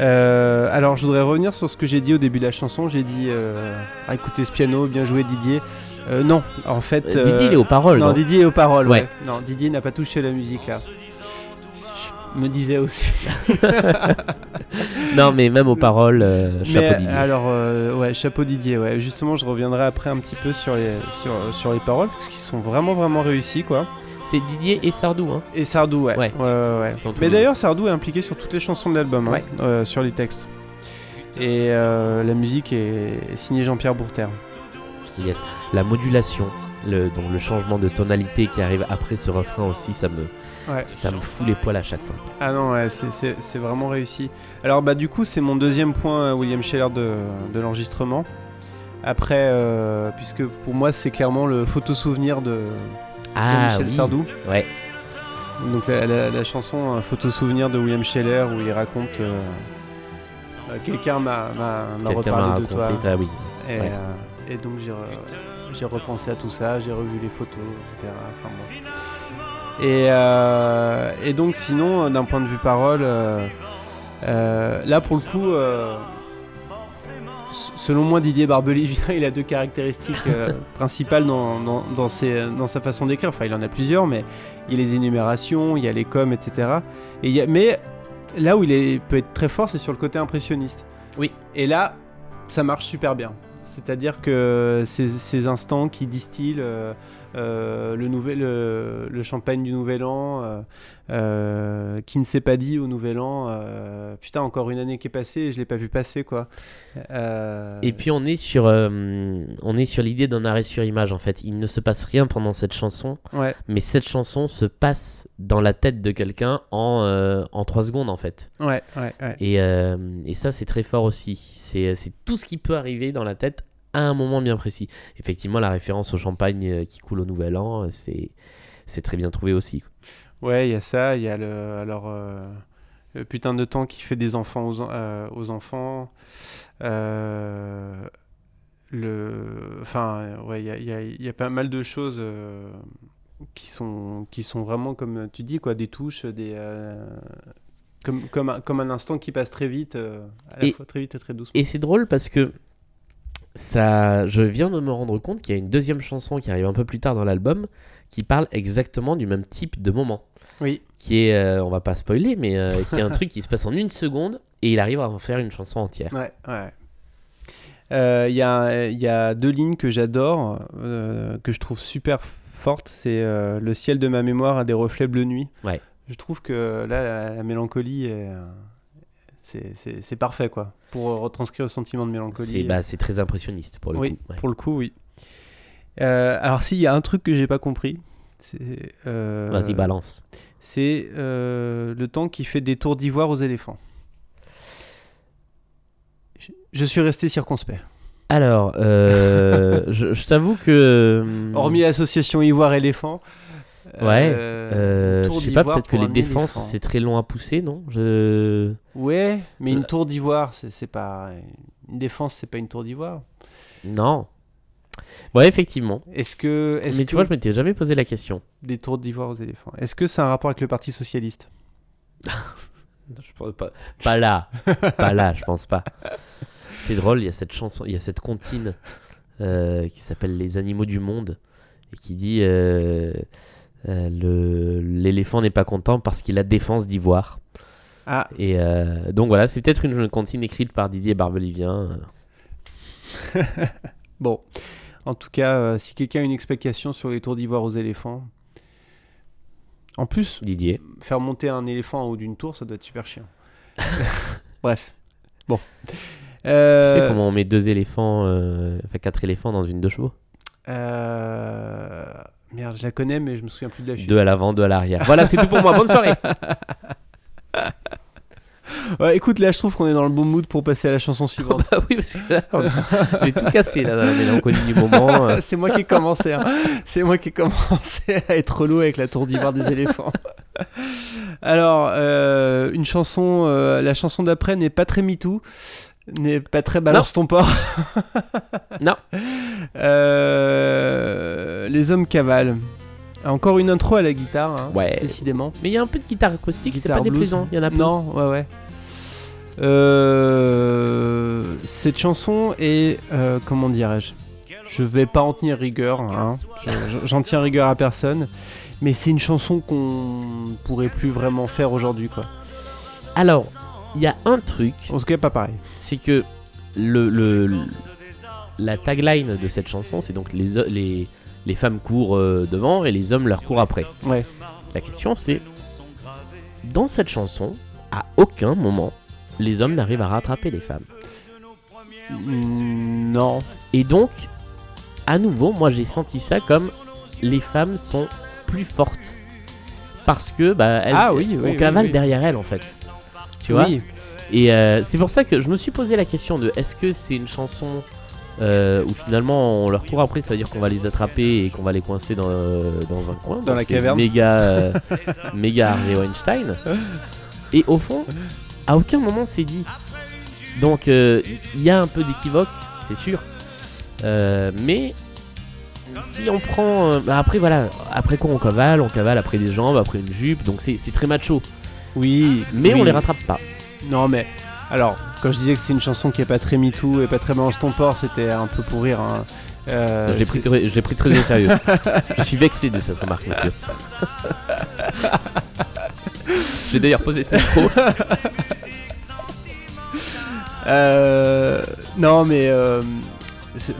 Euh, alors, je voudrais revenir sur ce que j'ai dit au début de la chanson. J'ai dit euh, ah, écoutez ce piano, bien joué Didier. Euh, non, en fait. Euh, Didier, il est aux paroles. Non, non Didier est aux paroles. Ouais. Ouais. Non, Didier n'a pas touché la musique là. Je me disais aussi. Non, mais même aux paroles, euh, chapeau Mais, Didier. Alors, euh, ouais, chapeau Didier. Ouais, justement, je reviendrai après un petit peu sur les sur, sur les paroles parce qu'ils sont vraiment vraiment réussis quoi. C'est Didier et Sardou. Hein. Et Sardou, ouais. Ouais. ouais, Mais d'ailleurs, Sardou est impliqué sur toutes les chansons de l'album, hein, euh, sur les textes. Et euh, la musique est signée Jean-Pierre Bourter. Yes. La modulation, le, donc le changement de tonalité qui arrive après ce refrain aussi, ça me, Ouais. ça me fout les poils à chaque fois. Ah non, ouais, c'est- vraiment réussi. Alors, bah, du coup, c'est mon deuxième point, euh, William Scheller, de, de l'enregistrement. Après, euh, puisque pour moi, c'est clairement le photo-souvenir de, de Ah Michel oui. Sardou. Ouais. Donc, la, la- la chanson un Photo-souvenir de William Scheller où il raconte euh, euh, Quelqu'un m'a reparlé de toi. Ah oui. Et, Ouais. euh, et donc j'ai re- j'ai repensé à tout ça, j'ai revu les photos, etc. Enfin, bon. et, euh, et donc sinon, euh, d'un point de vue parole, euh, euh, là pour le coup, euh, selon moi, Didier Barbelivien, il a deux caractéristiques euh, principales dans, dans, dans ses- dans sa façon d'écrire. Enfin, il en a plusieurs, mais il y a les énumérations, il y a les coms, etc. Et il y a- mais là où il est, peut être très fort, c'est sur le côté impressionniste. Oui. Et là, ça marche super bien. C'est-à-dire que ces, ces instants qui distillent, euh, euh, le, nouvel, le, le champagne du Nouvel An, euh, euh, qui ne s'est pas dit au Nouvel An. putain, encore une année qui est passée et je l'ai pas vu passer, quoi. Et puis on est sur, on est sur l'idée d'un arrêt sur image en fait. Il ne se passe rien pendant cette chanson, Ouais, mais cette chanson se passe dans la tête de quelqu'un en, en 3 secondes en fait. ouais, ouais. ouais. Et, et ça c'est très fort aussi. C'est tout ce qui peut arriver dans la tête à un moment bien précis. Effectivement la référence au champagne euh, qui coule au nouvel an, euh, c'est c'est très bien trouvé aussi. Ouais, il y a ça, il y a le, alors, euh, le putain de temps qui fait des enfants aux, en- euh, aux enfants. Euh, le, enfin, ouais, il y a, il y a- il y a pas mal de choses qui, sont, qui sont vraiment, comme tu dis, quoi, des touches, des, euh, comme, comme, un, comme un instant qui passe très vite, euh, à la Et- fois très vite et très doucement. Et c'est drôle parce que ça, je viens de me rendre compte qu'il y a une deuxième chanson qui arrive un peu plus tard dans l'album qui parle exactement du même type de moment. Oui. Qui est, euh, on va pas spoiler, mais euh, qui est un truc qui se passe en une seconde et il arrive à en faire une chanson entière. Ouais, ouais. Euh, Il y, a, y a deux lignes que j'adore, euh, que je trouve super fortes. C'est Le ciel de ma mémoire a des reflets bleu nuit. Ouais. Je trouve que là, la, la mélancolie, est, c'est- parfait, quoi. Pour retranscrire le sentiment de mélancolie. C'est bah, très impressionniste pour le oui, coup. ouais. pour le coup, oui. Euh, alors, s'il y a un truc que j'ai pas compris, c'est. euh, Vas-y, balance. C'est euh, le temps qui fait des tours d'ivoire aux éléphants. Je- suis resté circonspect. Alors, euh, je, je t'avoue que. Hormis l'association Ivoire-Éléphant. Ouais, euh, euh, tour je sais pas, d'ivoire peut-être que les défenses c'est très long à pousser, non? Je... Ouais, mais une Euh. tour d'ivoire, c'est pas. Une défense, c'est pas une tour d'ivoire. Non. Ouais, effectivement. Est-ce que. Est Mais que tu vois, je m'étais jamais posé la question. Des tours d'ivoire aux éléphants. Est-ce que c'est un rapport avec le Parti Socialiste? Je pense pas, pas là, pas là, je pense pas. C'est drôle, il y a cette chanson, il y a cette comptine euh, qui s'appelle Les animaux du monde et qui dit euh, euh, l'éléphant n'est pas content parce qu'il a défense d'ivoire. Ah, Et euh, donc voilà, c'est peut-être une comptine écrite par Didier Barbelivien. euh. bon. En tout cas, euh, si quelqu'un a une explication sur les tours d'ivoire aux éléphants. En plus, Didier. faire monter un éléphant en haut d'une tour, ça doit être super chiant. Bref. Bon. Tu Euh, sais comment on met deux éléphants, euh, enfin quatre éléphants dans une deux chevaux? Euh, Merde, je la connais, mais je me souviens plus de la chute. Deux à l'avant, deux à l'arrière. Voilà, c'est tout pour moi. Bonne soirée. Ouais, écoute, là, je trouve qu'on est dans le bon mood pour passer à la chanson suivante. bah oui, parce que là, on j'ai tout cassé là, dans la mélancolie du moment. euh. C'est moi qui ai commencé. hein. C'est moi qui ai commencé à être relou avec la tour d'ivoire des éléphants. Alors, euh, une chanson, euh, la chanson d'après n'est pas très MeToo, n'est pas très balance ton porc. Non. Euh, les hommes cavalent. Encore une intro à la guitare, hein, Ouais. décidément. Mais il y a un peu de guitare acoustique, c'est pas blues. déplaisant. Il y en a peu. Non, ouais, ouais. Euh, cette chanson est, euh, comment dirais-je? Je vais pas en tenir rigueur, hein. Je- j'en tiens rigueur à personne, mais c'est une chanson qu'on pourrait plus vraiment faire aujourd'hui, quoi. Alors, il y a un truc, pas pareil. c'est que le, le- le- la tagline de cette chanson, c'est donc les, les, les femmes courent euh, devant et les hommes leur courent après. Ouais. La question c'est, dans cette chanson, à aucun moment, les hommes n'arrivent à rattraper les femmes. Mm, Non. Et donc, à nouveau, moi j'ai senti ça comme les femmes sont plus fortes. Parce que, bah, elles, Ah oui, oui, on oui, cavale derrière elles en fait. Tu vois Oui. Et euh, c'est pour ça que je me suis posé la question de est-ce que c'est une chanson euh, où finalement on leur court après, ça veut dire qu'on va les attraper et qu'on va les coincer dans, euh, dans un coin. Dans la caverne. Méga, euh, méga Weinstein. Et au fond, à aucun moment c'est dit. Donc euh, il y a un peu d'équivoque, c'est sûr. Euh, mais si on prend. euh, bah après voilà, après quoi on cavale On cavale après des jambes, après une jupe, donc c'est c'est très macho. Oui. Mais on les rattrape pas. Non, mais alors, quand je disais que c'est une chanson qui est pas très MeToo et pas très balance ton porc, c'était un peu pour rire. hein. Euh, je l'ai pris, très- pris au sérieux. je suis vexé de cette remarque, monsieur. J'ai d'ailleurs posé ce micro. Euh, non, mais euh,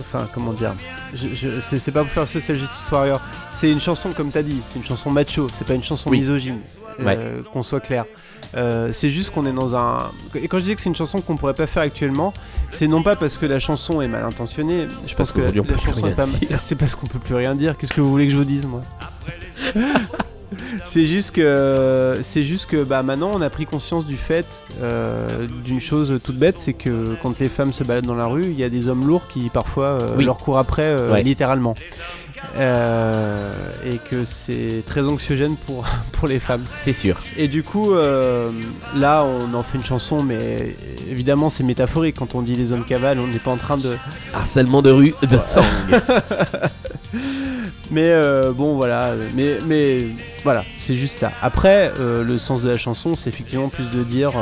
enfin, comment dire je, je- c'est, c'est pas pour faire Social Justice Warrior. C'est une chanson, comme t'as dit, c'est une chanson macho. C'est pas une chanson Oui. misogyne. Euh, Qu'on soit clair. Euh, c'est juste qu'on est dans un. Et quand je dis que c'est une chanson qu'on pourrait pas faire actuellement, c'est non pas parce que la chanson est mal intentionnée. Je pense que la, chanson est pas. C'est parce qu'on peut plus rien dire. Qu'est-ce que vous voulez que je vous dise, moi? C'est juste que c'est juste que bah maintenant on a pris conscience du fait euh, d'une chose toute bête, c'est que quand les femmes se baladent dans la rue, il y a des hommes lourds qui parfois euh, Oui. leur courent après euh, Ouais. littéralement. Euh, et que c'est très anxiogène pour, pour les femmes. C'est sûr. Et du coup, euh, là, on en fait une chanson, mais évidemment, c'est métaphorique. Quand on dit les hommes cavales, on n'est pas en train de. Harcèlement de rue de sang. Mais euh, bon, voilà. Mais, mais voilà, c'est juste ça. Après, le sens de la chanson, c'est effectivement plus de dire.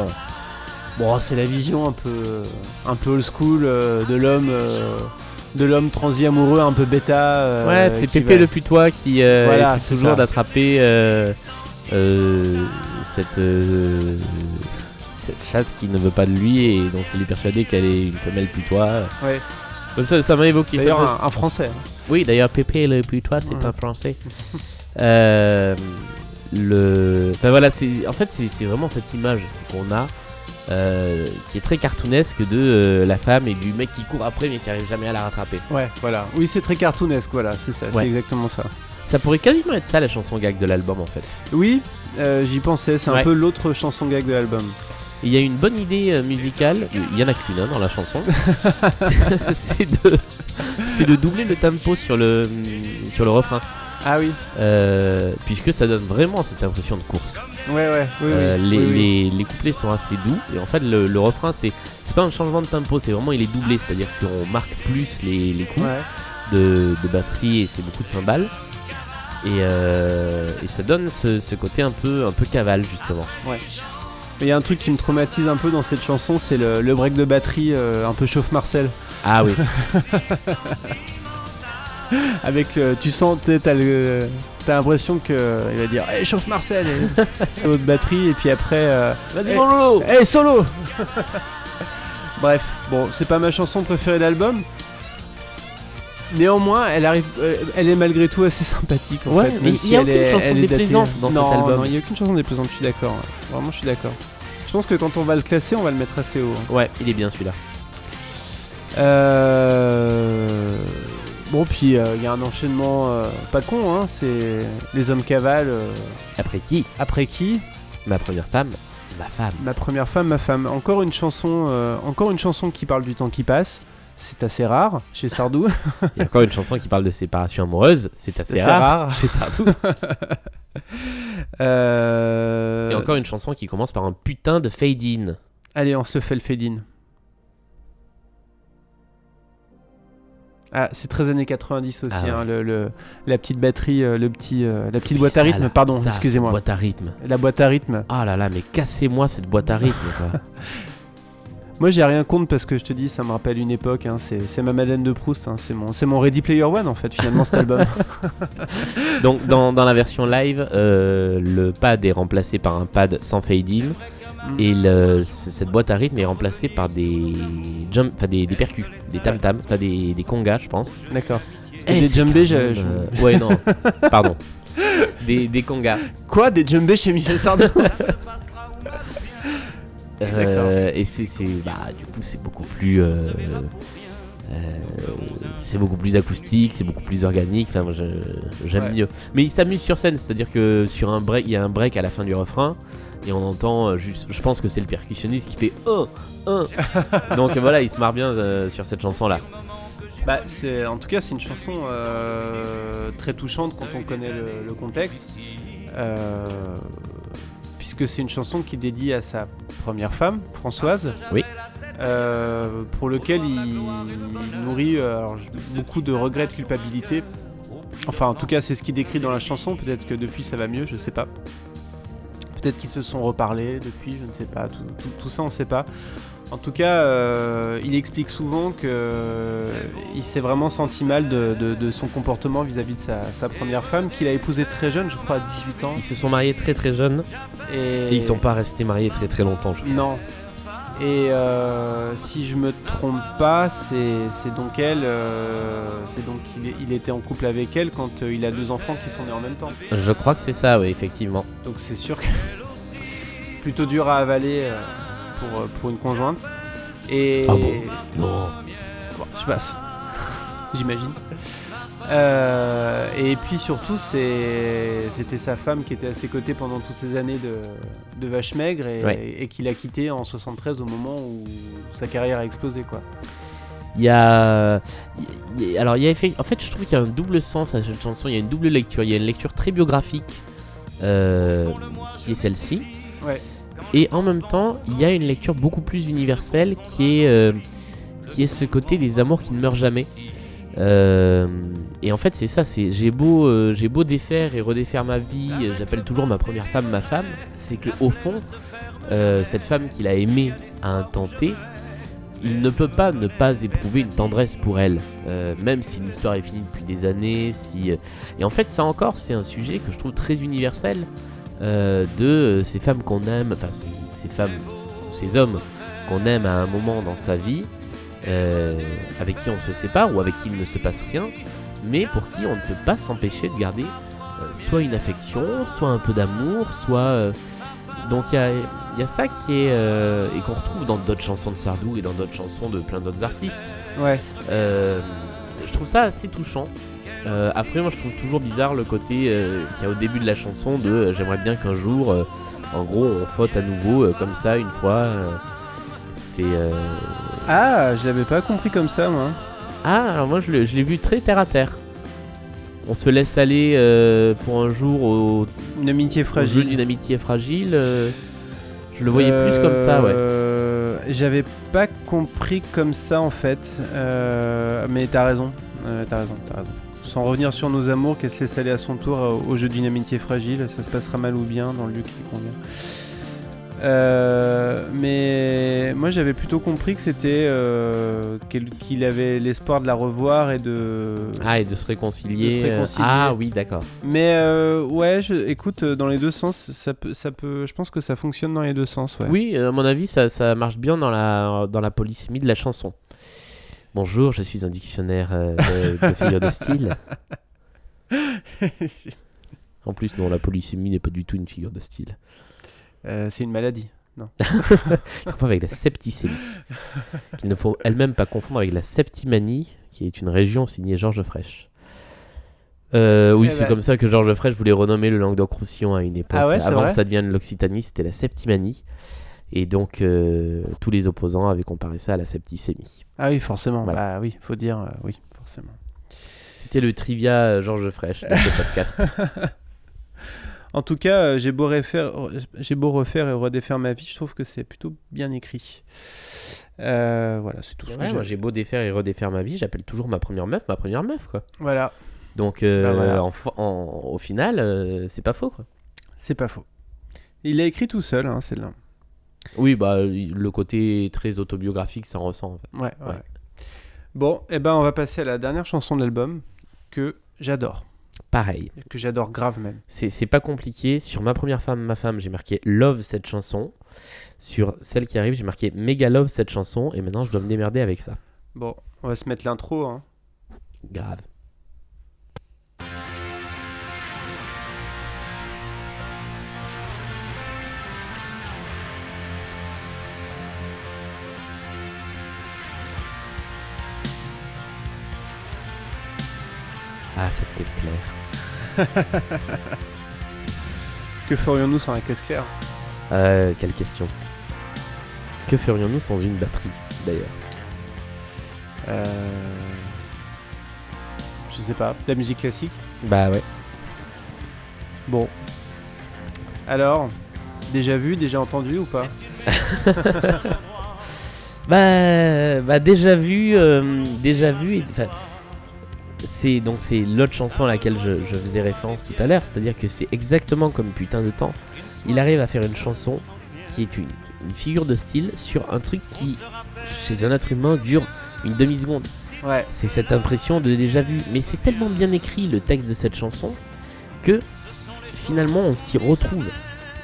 bon, c'est la vision un peu, un peu old school de l'homme. De l'homme transi amoureux un peu bêta. euh, ouais, c'est Pépé va- le putois qui euh, Voilà, essaie c'est toujours d'attraper euh, euh, cette, euh, cette chatte qui ne veut pas de lui et dont il est persuadé qu'elle est une femelle putois. Ouais. Ça ça m'a évoqué ça. Un, un français. hein. Oui, d'ailleurs, Pépé le putois, c'est Ouais. un français. Euh, le... Enfin voilà, en fait, c'est, c'est vraiment cette image qu'on a euh, qui est très cartoonesque de euh, la femme et du mec qui court après mais qui arrive jamais à la rattraper. Ouais, voilà. Oui, c'est très cartoonesque, voilà, c'est ça, Ouais. c'est exactement ça. Ça pourrait quasiment être ça la chanson gag de l'album en fait. Oui, euh, j'y pensais, c'est un peu l'autre chanson gag de l'album. Il y a une bonne idée musicale, il y en a qu'une hein, dans la chanson, c'est, de, de doubler le tempo sur le, sur le refrain, Ah oui, euh, puisque ça donne vraiment cette impression de course. ouais, ouais, oui, oui, Euh, les, oui, les- les couplets sont assez doux et en fait le, le refrain c'est c'est pas un changement de tempo c'est vraiment il est doublé c'est à dire qu'on marque plus les, les coups Ouais. de, de batterie et c'est beaucoup de cymbales. Et, euh, et ça donne ce, ce côté un peu un peu cavale justement. Mais il y a un truc qui me traumatise un peu dans cette chanson, c'est le, le break de batterie un peu chauffe Marcel. ah oui Avec, le- tu sens, t'as le- t'as l'impression que euh, il va dire, hey, chauffe Marcel, et- sur votre batterie, et puis après, euh, vas-y Eh. mon Lolo hey solo. Bref, bon, c'est pas ma chanson préférée de l'album. Néanmoins, elle arrive, euh, elle est malgré tout assez sympathique. En Ouais, fait, mais même il si y a elle aucune est- chanson déplaisante dans cet album. Non, il y a aucune chanson déplaisante. Je suis d'accord. Vraiment, je suis d'accord. Je pense que quand on va le classer, on va le mettre assez haut. hein. ouais il est bien celui-là Euh... Bon, puis euh, il y a un enchaînement euh, pas con, hein, c'est les hommes cavales. euh, après qui? après qui? Ma première femme ma femme Ma première femme, ma femme. Encore une chanson, euh, encore une chanson qui parle du temps qui passe. C'est assez rare chez Sardou. il y a encore une chanson qui parle de séparation amoureuse c'est assez, rare, chez Sardou Euh, et encore une chanson qui commence par un putain de fade in Allez, on se fait le fade Ah, c'est très années 90 aussi, Ah ouais. hein, le, le- la petite batterie, euh, le petit, euh, la petite boîte à rythme, pardon, excusez-moi. boîte à rythme La boîte à rythme. Ah là là, mais cassez-moi cette boîte à rythme quoi. Moi, j'ai rien contre parce que je te dis, ça me rappelle une époque. hein, c'est c'est ma Madeleine de Proust. hein, c'est mon, c'est mon Ready Player One en fait, finalement, cet album. Donc dans, dans la version live, euh, le pad est remplacé par un pad sans fade-in Mm. Et le- c- cette boîte à rythme est remplacée par des jump, enfin des, des percus, des tam tam, enfin des, des congas je pense. D'accord. Des même, je- euh, Ouais non, pardon. Des, des congas. Quoi Des djembés chez Michel Sardou? Euh, et c'est, bah, du coup, c'est beaucoup plus, euh, euh, c'est beaucoup plus acoustique, c'est beaucoup plus organique. Enfin, moi, j'aime Ouais. mieux. Mais il s'amuse sur scène, c'est-à-dire que sur un break, il y a un break à la fin du refrain et on entend euh, juste. Je pense que c'est le percussionniste qui fait un, un. Donc voilà, il se marre bien euh, sur cette chanson-là. Bah, c'est, en tout cas, c'est une chanson euh, très touchante quand on connaît le, le contexte. Euh, puisque c'est une chanson qui dédie à sa première femme, Françoise. Oui. euh, pour lequel il, nourrit euh, alors, beaucoup de regrets, de culpabilité. Enfin, en tout cas, c'est ce qu'il décrit dans la chanson. Peut-être que depuis, ça va mieux, je sais pas. Peut-être qu'ils se sont reparlés depuis, je ne sais pas. Tout, tout- tout ça, on ne sait pas. En tout cas, euh, il explique souvent que euh, s'est vraiment senti mal de, de- de son comportement vis-à-vis de sa, sa première femme, qu'il a épousée très jeune, je crois à 18 ans. Ils se sont mariés très très jeunes Et, et ils sont pas restés mariés très très longtemps. je- Non. Et euh, si je me trompe pas, c'est donc elle, euh, c'est donc il, il était en couple avec elle quand il a deux enfants qui sont nés en même temps. Je crois que c'est ça, oui, effectivement. Donc c'est sûr que plutôt dur à avaler pour, euh, pour une conjointe. Et Ah bon Non. Bon, je passe. J'imagine. Euh, et puis surtout, c'était sa femme qui était à ses côtés pendant toutes ces années de, de vache maigre et, Ouais. et qu'il a quitté en 73 au moment où sa carrière a explosé. Quoi. Il y a. y Alors, il y a effet- En fait, je trouve qu'il y a un double sens à cette chanson. Il y a une double lecture. Il y a une lecture très biographique, euh, qui est celle-ci. Ouais. Et en même temps, il y a une lecture beaucoup plus universelle qui est, euh, qui est ce côté des amours qui ne meurent jamais. Euh, et en fait, c'est ça. C'est j'ai beau, euh, j'ai beau défaire et redéfaire ma vie. J'appelle toujours ma première femme ma femme. C'est que au fond, cette femme qu'il a aimée à un temps il ne peut pas ne pas éprouver une tendresse pour elle, même si l'histoire est finie depuis des années. Si et en fait, ça encore, c'est un sujet que je trouve très universel euh, de ces femmes qu'on aime, enfin ces, ces femmes ou ces hommes qu'on aime à un moment dans sa vie, euh, avec qui on se sépare ou avec qui il ne se passe rien, mais pour qui on ne peut pas s'empêcher de garder euh, soit une affection, soit un peu d'amour, soit donc il y y a ça qui est et qu'on retrouve dans d'autres chansons de Sardou et dans d'autres chansons de plein d'autres artistes. Ouais. Je trouve ça assez touchant. Euh, après, moi, je trouve toujours bizarre le côté euh, qu'il y a au début de la chanson de euh, j'aimerais bien qu'un jour, en gros, on faute à nouveau comme ça une fois. c'est Ah, je l'avais pas compris comme ça, moi. ah, alors moi, je l'ai vu très terre à terre. On se laisse aller pour un jour au, Une amitié au jeu fragile. d'une amitié fragile. je le voyais plus comme ça, ouais. J'avais pas compris comme ça en fait. Mais t'as raison. T'as raison, t'as raison. Sans revenir sur nos amours, qu'elle se laisse aller à son tour euh, au jeu d'une amitié fragile, ça se passera mal ou bien dans le lieu qui lui convient. Euh, mais moi j'avais plutôt compris que c'était euh, qu'il avait l'espoir de la revoir et de. Ah, et de se réconcilier. De se réconcilier. Ah, oui, d'accord. Mais euh, ouais, je, écoute, dans les deux sens, ça peut, ça peut, je pense que ça fonctionne dans les deux sens. Ouais. Oui, à mon avis, ça, ça marche bien dans la, dans la polysémie de la chanson. Bonjour, je suis un dictionnaire euh, de, de figures de style. En plus, non, la polysémie n'est pas du tout une figure de style. Euh, c'est une maladie. Je confonds avec la septicémie. Qu'il ne faut elle-même pas confondre avec la septimanie, qui est une région signée Georges Frêche. Euh, oui, Eh c'est ben- comme ça que Georges Frêche voulait renommer le Languedoc-Roussillon à une époque. Ah ouais, Avant vrai que ça devienne l'Occitanie, c'était la septimanie. Et donc, euh, tous les opposants avaient comparé ça à la septicémie. Ah oui, forcément. Voilà. Bah oui, faut dire, euh, oui, forcément. C'était le trivia euh, Georges Frêche de ce podcast. En tout cas, j'ai beau refaire, j'ai beau refaire et redéfaire ma vie, je trouve que c'est plutôt bien écrit. Euh, voilà, c'est tout. j'ai- moi, j'ai beau défaire et redéfaire ma vie, j'appelle toujours ma première meuf ma première meuf, quoi. Voilà, Donc, Bah voilà. en fo- en- au final, c'est pas faux, quoi. c'est pas faux. Il a écrit tout seul, hein, celle-là. Oui, bah, le côté très autobiographique, ça ressent. en fait. Ouais, ouais. Ouais. Bon, et ben on va passer à la dernière chanson de l'album que j'adore, Pareil. que j'adore grave même. C'est c'est pas compliqué. Sur ma première femme, ma femme, j'ai marqué Love cette chanson. Sur celle qui arrive, j'ai marqué Mega Love cette chanson. Et maintenant, je dois me démerder avec ça. Bon, on va se mettre l'intro. Hein. Grave. Ah, cette caisse claire. Que ferions-nous sans la caisse claire? Euh, quelle question. Que ferions-nous sans une batterie, d'ailleurs? Euh, Je sais pas, de la musique classique? Bah ouais. Bon. Alors, déjà vu, déjà entendu ou pas? Bah, bah déjà vu, euh, déjà vu. et- c'est donc c'est l'autre chanson à laquelle je, je faisais référence tout à l'heure, c'est-à-dire que c'est exactement comme putain de temps. Il arrive à faire une chanson qui est une, une figure de style sur un truc qui, chez un être humain, dure une demi seconde. Ouais. C'est cette impression de déjà vu. Mais c'est tellement bien écrit le texte de cette chanson que finalement on s'y retrouve.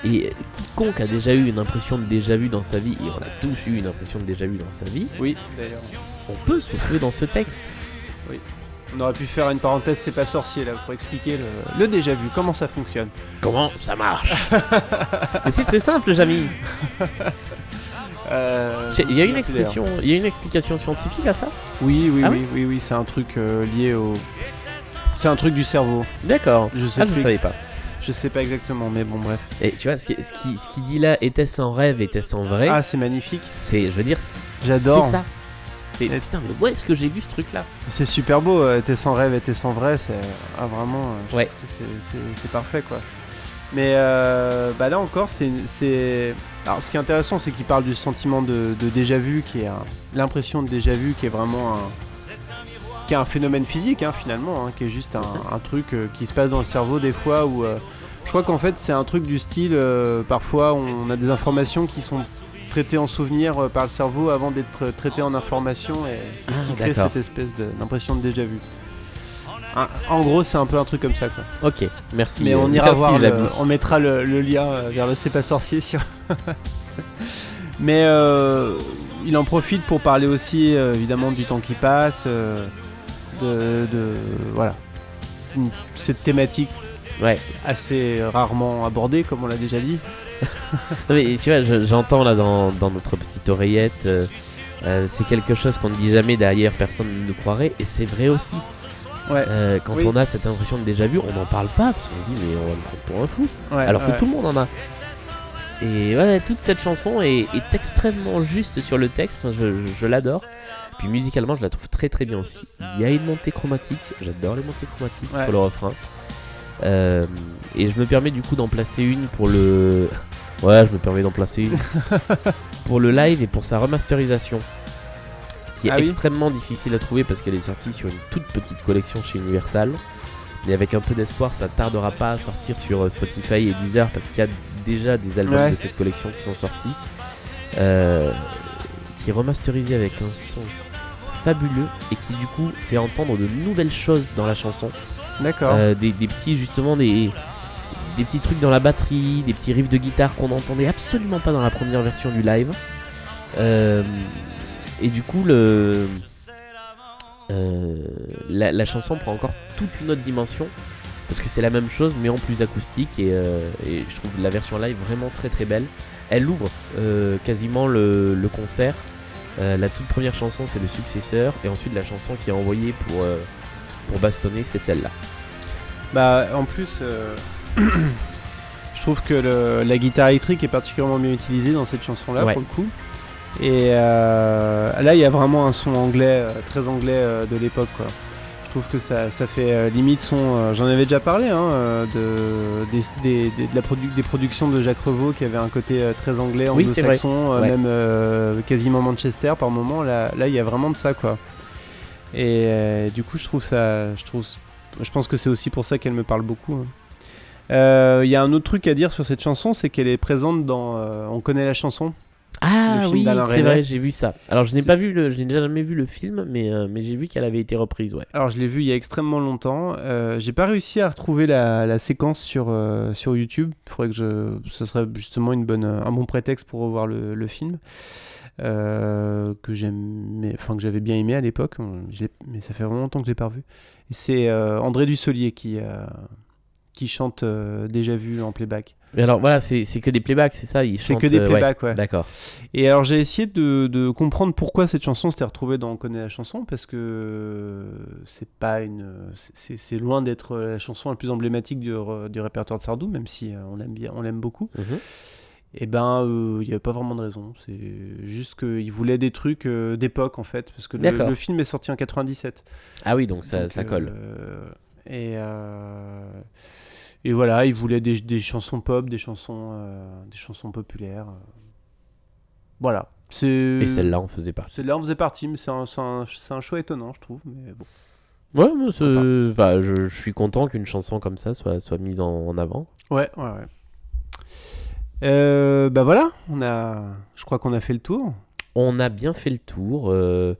Et quiconque a déjà eu une impression de déjà vu dans sa vie, et on a tous eu une impression de déjà vu dans sa vie, Oui, on peut se retrouver dans ce texte. On aurait pu faire une parenthèse, c'est pas sorcier là, pour expliquer le, le déjà vu, comment ça fonctionne. Comment ça marche Mais c'est très simple, Jamy. Euh, Il y a une expression, il y a une explication scientifique à ça? Oui, oui, Ah oui, oui, oui, c'est un truc euh, lié au. C'est un truc du cerveau. D'accord. Je sais Ah, je savais pas. Je sais pas exactement, mais bon, bref. Et tu vois, ce qui, ce qui, ce qui dit là, était-ce en rêve, était-ce en vrai? Ah, c'est magnifique. C'est, je veux dire, J'adore. c'est ça. C'est putain, mais où est-ce que j'ai vu ce truc-là C'est super beau. euh, T'es sans rêve et t'es sans vrai. C'est ah, vraiment. euh, Ouais. c'est- parfait, quoi. Mais euh, bah là encore, c'est. Alors, ce qui est intéressant, c'est qu'il parle du sentiment de, de déjà vu, qui est l'impression de déjà vu, qui est vraiment un. qui est un phénomène physique, hein, finalement, hein, qui est juste un, un truc euh, qui se passe dans le cerveau des fois où. euh, je crois qu'en fait, c'est un truc du style. euh, parfois, on a des informations qui sont traitées en souvenir euh, par le cerveau avant d'être traitées en information, et c'est ce Ah, qui crée cette espèce d'impression de déjà vu. Un- en gros, c'est un peu un truc comme ça, quoi. Ok, merci. Mais euh, on ira merci, voir, le- on mettra le, le lien euh, vers le C'est pas sorcier sur. Mais euh, il en profite pour parler aussi euh, évidemment du temps qui passe, euh, de, de- voilà, cette thématique Ouais. assez rarement abordée comme on l'a déjà dit. Non, mais tu vois, je- j'entends là dans, dans notre petite oreillette, euh, euh, c'est quelque chose qu'on ne dit jamais derrière, personne ne nous croirait, et c'est vrai aussi. Ouais. Euh, quand Oui. on a cette impression de déjà vu, on n'en parle pas, parce qu'on se dit, mais on va le prendre pour un fou. Ouais, alors que ouais. tout le monde en a. Et ouais, toute cette chanson est, est extrêmement juste sur le texte, je, je- je l'adore. Puis musicalement, je la trouve très très bien aussi. Il y a une montée chromatique, j'adore les montées chromatiques sur le refrain. Euh, et je me permets du coup d'en placer une pour le. Ouais, je me permets d'en placer une. pour le live et pour sa remasterisation. Qui est Ah oui extrêmement difficile à trouver parce qu'elle est sortie sur une toute petite collection chez Universal. Mais avec un peu d'espoir, ça tardera pas à sortir sur euh, Spotify et Deezer parce qu'il y a déjà des albums Ouais. de cette collection qui sont sortis. Euh, qui est remasterisé avec un son fabuleux et qui du coup fait entendre de nouvelles choses dans la chanson. D'accord. Euh, des, petits justement des, petits trucs dans la batterie, des petits riffs de guitare qu'on n'entendait absolument pas dans la première version du live. Euh, et du coup euh, la, chanson prend encore toute une autre dimension parce que c'est la même chose mais en plus acoustique et, je trouve la version live vraiment très très belle. Elle ouvre quasiment le, concert. La toute première chanson c'est le successeur et ensuite la chanson qui est envoyée pour, pour bastonner c'est celle-là. Bah en plus, euh, je trouve que le- la guitare électrique est particulièrement bien utilisée dans cette chanson-là Ouais. pour le coup. Et euh, là, il y a vraiment un son anglais, euh, très anglais de l'époque. quoi. Je trouve que ça, ça fait limite son. J'en avais déjà parlé hein, de, des, des- des- de la produ- des productions de Jacques Revaux qui avait un côté très anglais, Oui, anglo-saxon, euh, Ouais. même euh, quasiment Manchester par moment. Là, là, il y a vraiment de ça, quoi. Et euh, du coup, je trouve ça, je trouve, je pense que c'est aussi pour ça qu'elle me parle beaucoup. hein. Euh, Il y a un autre truc à dire sur cette chanson, c'est qu'elle est présente dans. euh, on connaît la chanson. Ah oui, c'est vrai, j'ai vu ça. Alors je n'ai pas vu le, je n'ai jamais vu le film, mais, euh, mais j'ai vu qu'elle avait été reprise, ouais. Alors, je l'ai vu il y a extrêmement longtemps. Euh, J'ai pas réussi à retrouver la, la séquence sur, euh, sur YouTube. Il faudrait que je. Ce serait justement une bonne, un bon prétexte pour revoir le, le film. Euh, que j'aimais, enfin que j'avais bien aimé à l'époque, mais ça fait vraiment longtemps que je l'ai pas revu. C'est euh, André Dussolier qui, euh, qui chante euh, Déjà vu en playback. Mais alors voilà, c'est que des playbacks, c'est ça C'est que des euh, ouais. playbacks, ouais. D'accord. Et alors j'ai essayé de, de comprendre pourquoi cette chanson s'était retrouvée dans On connaît la chanson parce que c'est pas une c'est- loin d'être la chanson la plus emblématique du, du répertoire de Sardou même si on l'aime bien on l'aime beaucoup. Mhm. Et ben euh, il n'y avait pas vraiment de raison, c'est juste qu'il voulait des trucs euh, d'époque en fait parce que le, film est sorti en 97. Ah oui, donc ça, Donc, ça colle. euh, et, euh, et voilà, il voulait des, des chansons pop, des chansons, euh, des chansons populaires. euh. Voilà. Et celle-là en faisait partie. Celle-là en faisait partie, mais c'est un, un- un choix étonnant, je trouve. Mais bon. Ouais, mais c'est- enfin, je, je suis content qu'une chanson comme ça soit, soit mise en, en avant. Ouais, ouais, ouais. Euh, bah voilà, on a, je crois qu'on a fait le tour. On a bien fait le tour. euh,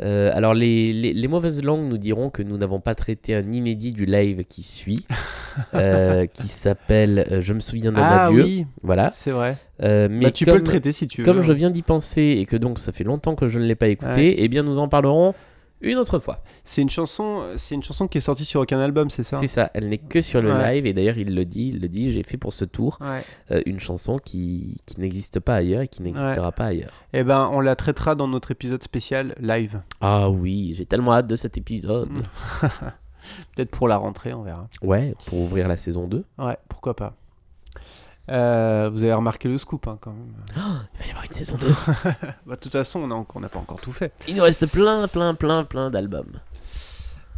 euh, alors les, les- les mauvaises langues nous diront que nous n'avons pas traité un inédit du live qui suit. euh, qui s'appelle Je me souviens d'un Ah adieu. oui, Voilà. c'est vrai. Euh, mais Bah, tu comme, peux le traiter si tu veux. Comme je viens d'y penser et que donc ça fait longtemps que je ne l'ai pas écouté, eh bien nous en parlerons une autre fois. C'est une chanson, c'est une chanson qui est sortie sur aucun album, c'est ça? C'est ça, elle n'est que sur le Ouais. live et d'ailleurs il le dit, il le dit, j'ai fait pour ce tour Ouais. euh, une chanson qui, qui n'existe pas ailleurs et qui n'existera pas ailleurs. Eh ben, on la traitera dans notre épisode spécial live. Ah oui, j'ai tellement hâte de cet épisode. Peut-être pour la rentrée, on verra. Ouais, pour ouvrir la saison 2. Ouais, pourquoi pas. Euh, vous avez remarqué le scoop hein, quand même. Il va y avoir une saison 2. Bah, de toute façon, on n'a pas encore tout fait. Il nous reste plein, plein, plein, plein d'albums.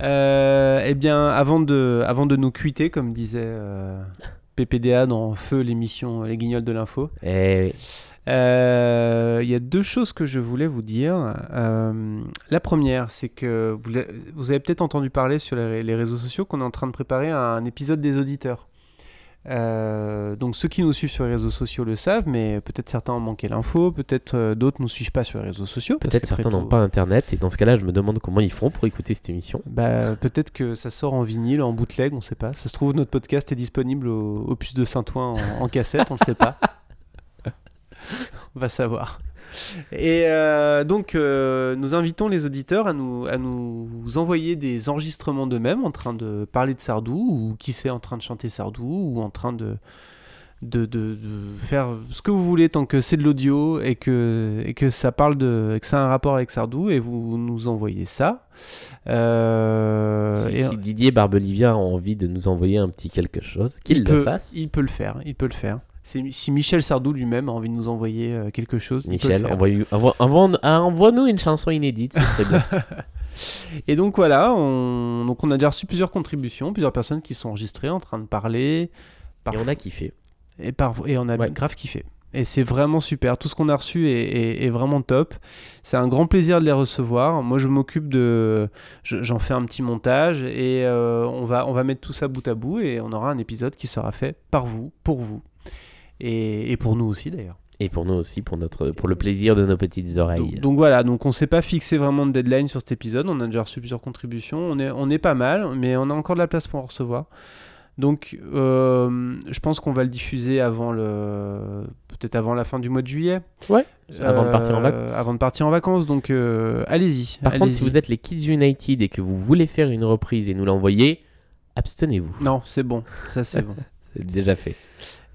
Euh, eh bien, avant de, avant de nous cuiter, comme disait euh, PPDA dans Feu, l'émission Les Guignols de l'Info, Eh oui. il y a deux choses que je voulais vous dire. La première, c'est que vous, avez peut-être entendu parler sur les, les réseaux sociaux qu'on est en train de préparer un épisode des auditeurs. Euh, donc ceux qui nous suivent sur les réseaux sociaux le savent, mais peut-être certains ont manqué l'info, peut-être euh, d'autres nous suivent pas sur les réseaux sociaux. Peut-être certains n'ont pas internet et dans ce cas-là, je me demande comment ils font pour écouter cette émission. Bah, peut-être que ça sort en vinyle, en bootleg, on sait pas. Ça se trouve, notre podcast est disponible au, puce de Saint-Ouen en, en cassette, on le sait pas. on va savoir. Et euh, donc, euh, nous invitons les auditeurs à nous, à nous envoyer des enregistrements d'eux-mêmes en train de parler de Sardou, ou qui sait, en train de chanter Sardou, ou en train de, de, de- de faire ce que vous voulez tant que c'est de l'audio et que, et que ça parle de, et que ça a un rapport avec Sardou, et vous nous envoyez ça. Euh, si, et- si Didier Barbelivien a envie de nous envoyer un petit quelque chose, qu'il le peut, fasse. Il peut le faire, il peut le faire. Si Michel Sardou lui-même a envie de nous envoyer euh, quelque chose, Michel, faire. envoie- envoie- envoie- envoie-nous une chanson inédite, ce serait bien. Et donc voilà, on... Donc on a déjà reçu plusieurs contributions, plusieurs personnes qui sont enregistrées en train de parler. Et on a kiffé. Et, par... et on a Ouais. grave kiffé. Et c'est vraiment super. Tout ce qu'on a reçu est, est- est vraiment top. C'est un grand plaisir de les recevoir. Moi, je m'occupe de. je- J'en fais un petit montage et euh, on, va, on va mettre tout ça bout à bout et on aura un épisode qui sera fait par vous, pour vous. Et, et pour nous aussi d'ailleurs. Et pour nous aussi, pour, notre, pour le plaisir de nos petites oreilles. Donc, donc voilà, donc on s'est pas fixé vraiment de deadline sur cet épisode. On a déjà reçu plusieurs contributions. On est, on est pas mal, mais on a encore de la place pour en recevoir. Donc euh, je pense qu'on va le diffuser avant le peut-être avant la fin du mois de juillet. Ouais, avant de partir en Euh, vacances. Avant de partir en vacances, donc euh, allez-y. Par contre, si vous êtes les Kids United et que vous voulez faire une reprise et nous l'envoyer, abstenez-vous. Non, c'est bon, ça c'est bon. C'est déjà fait.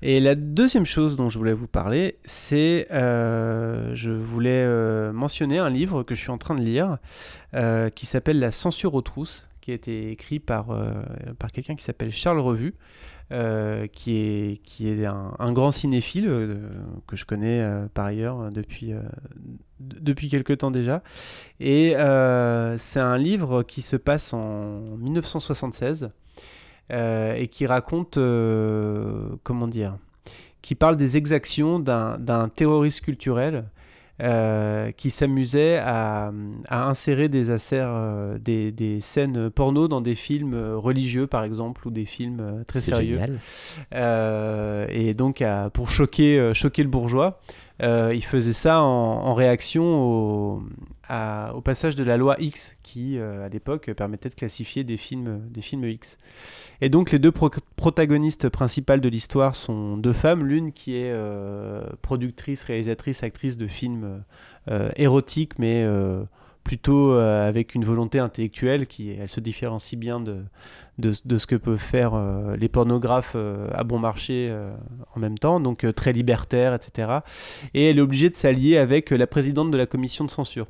Et la deuxième chose dont je voulais vous parler, c'est euh, je voulais euh, mentionner un livre que je suis en train de lire euh, qui s'appelle La censure aux trousses, qui a été écrit par, par quelqu'un qui s'appelle Charles Revu, qui est, qui est un, un grand cinéphile que je connais par ailleurs depuis, depuis quelque temps déjà. Et c'est un livre qui se passe en 1976 euh, et qui raconte, euh, comment dire, qui parle des exactions d'un terroriste culturel euh, qui s'amusait à, à insérer des, euh, des, des scènes porno dans des films euh, religieux, par exemple, ou des films euh, très sérieux. génial. Euh, et donc, à- pour choquer, euh, choquer le bourgeois, euh, il faisait ça en, réaction au, passage de la loi X, qui, euh, à l'époque, permettait de classifier des films, des films X. Et donc, les deux pro- protagonistes principales de l'histoire sont deux femmes. L'une qui est euh, productrice, réalisatrice, actrice de films érotiques, mais plutôt euh, avec une volonté intellectuelle qui elle se différencie bien de, de, de ce que peuvent faire euh, les pornographes euh, à bon marché en même temps, donc très libertaire, etc. Et elle est obligée de s'allier avec la présidente de la commission de censure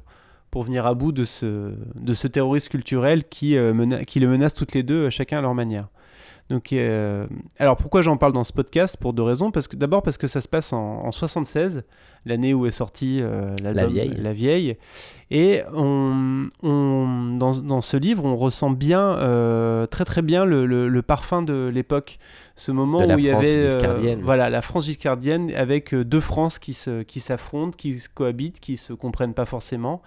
pour venir à bout de ce, de ce terroriste culturel qui, mena- qui le menace toutes les deux, chacun à leur manière. Donc, alors pourquoi j'en parle dans ce podcast? Pour deux raisons. D'abord parce que ça se passe en 76, l'année où est sorti euh, l'album Vieille. La Vieille. Et on, on- dans, dans ce livre, on ressent bien, euh, très très bien le, le- le parfum de l'époque. Ce moment la où il y France avait euh, giscardienne. voilà, la France giscardienne avec euh, deux France qui se- qui s'affrontent, qui, se cohabitent, qui se comprennent pas forcément.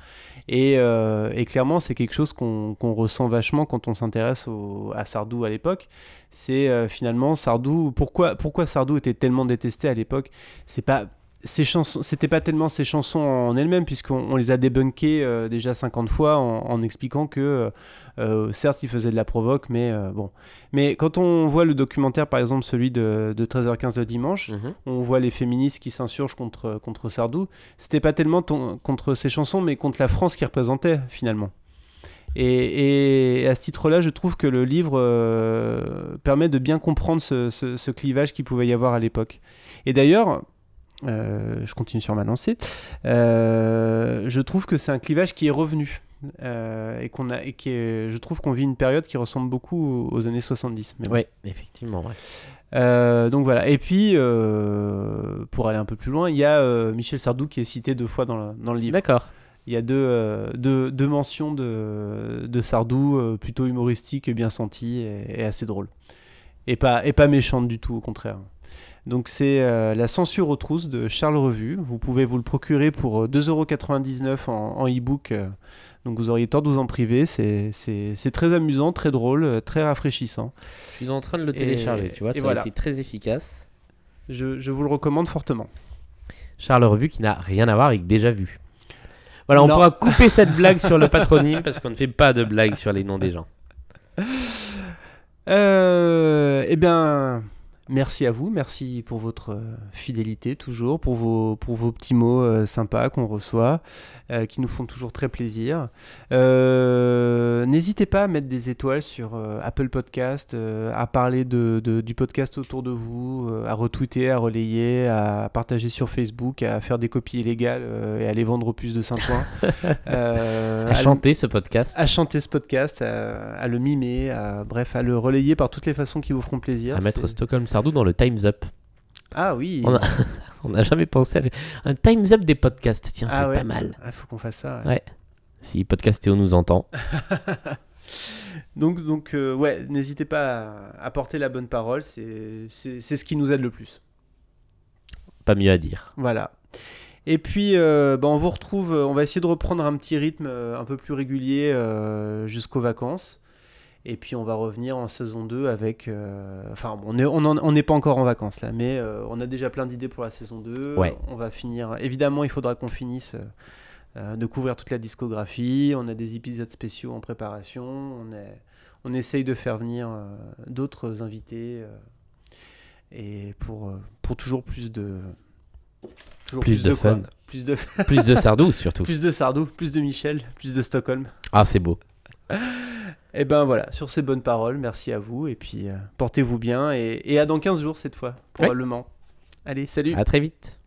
Et, et clairement, c'est quelque chose qu'on qu'on ressent vachement quand on s'intéresse au- à Sardou à l'époque. C'est finalement Sardou. Pourquoi, pourquoi Sardou était tellement détesté à l'époque? C'est pas ces chansons, c'était pas tellement ces chansons en elles-mêmes, puisqu'on on les a débunkées euh, déjà 50 fois en, en expliquant que, euh, euh, certes, il faisait de la provoque, mais euh, bon. Mais quand on voit le documentaire, par exemple, celui de, de 13h15 de dimanche, Mhm. on voit les féministes qui s'insurgent contre, contre Sardou. C'était pas tellement ton- contre ces chansons, mais contre la France qui représentait, finalement. Et, et à ce titre-là, je trouve que le livre euh, permet de bien comprendre ce, ce- ce clivage qu'il pouvait y avoir à l'époque. Et d'ailleurs, euh, je continue sur ma lancée, euh, je trouve que c'est un clivage qui est revenu. euh, et qu'on a et qui est- je trouve qu'on vit une période qui ressemble beaucoup aux, années 70. Mais bon. Ouais, effectivement. ouais. Donc voilà. Et puis, pour aller un peu plus loin, il y a Michel Sardou qui est cité deux fois dans le, dans le livre. D'accord. Il y a deux, deux, deux mentions de, de Sardou plutôt humoristiques et bien senties et, et assez drôles. Et pas, et pas méchantes du tout, au contraire. Donc c'est euh, La censure aux trousses de Charles Revue. Vous pouvez vous le procurer pour euh, 2,99€ en, en e-book. euh, Donc vous auriez tort de vous en priver. C'est- très amusant, très drôle, euh, très rafraîchissant. Je suis en train de le télécharger, tu vois, ça voilà. a été très efficace. Je, je vous le recommande fortement. Charles Revue qui n'a rien à voir avec Déjà Vu. Voilà, on Non. pourra couper cette blague sur le patronyme parce qu'on ne fait pas de blague sur les noms des gens. Euh, eh bien, merci à vous, merci pour votre euh, fidélité toujours, pour vos, pour vos petits mots euh, sympas qu'on reçoit, euh, qui nous font toujours très plaisir. Euh, N'hésitez pas à mettre des étoiles sur Apple Podcast, à parler de, de- du podcast autour de vous, à retweeter, à relayer, à partager sur Facebook, à faire des copies illégales et à les vendre au plus de Saint-Ouen. À chanter ce podcast. à chanter ce podcast, à, à le mimer, à, bref, à le relayer par toutes les façons qui vous feront plaisir. À mettre Stockholm Sardou dans le Times Up. Ah oui. On n'a jamais pensé à un Times Up des podcasts. Tiens, Ah c'est ouais. pas mal. Ah, faut qu'on fasse ça. ouais. Ouais. Si Podcastéo nous entend. Donc, donc euh, ouais, n'hésitez pas à, à porter la bonne parole. C'est ce qui nous aide le plus. Pas mieux à dire. Voilà. Et puis, euh, bah, on vous retrouve. euh, On va essayer de reprendre un petit rythme euh, un peu plus régulier euh, jusqu'aux vacances. Et puis, on va revenir en saison 2 avec. euh, Enfin, bon, on n'est pas encore en vacances là, mais euh, on a déjà plein d'idées pour la saison 2. Ouais. On va finir. Évidemment, il faudra qu'on finisse. euh, euh, de couvrir toute la discographie, on a des épisodes spéciaux en préparation, on, est, on essaye de faire venir d'autres invités et pour, pour toujours plus de toujours Plus de fun. plus de Plus de Sardou surtout. plus de Sardou, plus de Michel, plus de Stockholm. Ah, c'est beau. Et ben voilà, sur ces bonnes paroles, merci à vous et puis euh, portez-vous bien et, et à dans 15 jours cette fois, probablement. Allez, salut À très vite.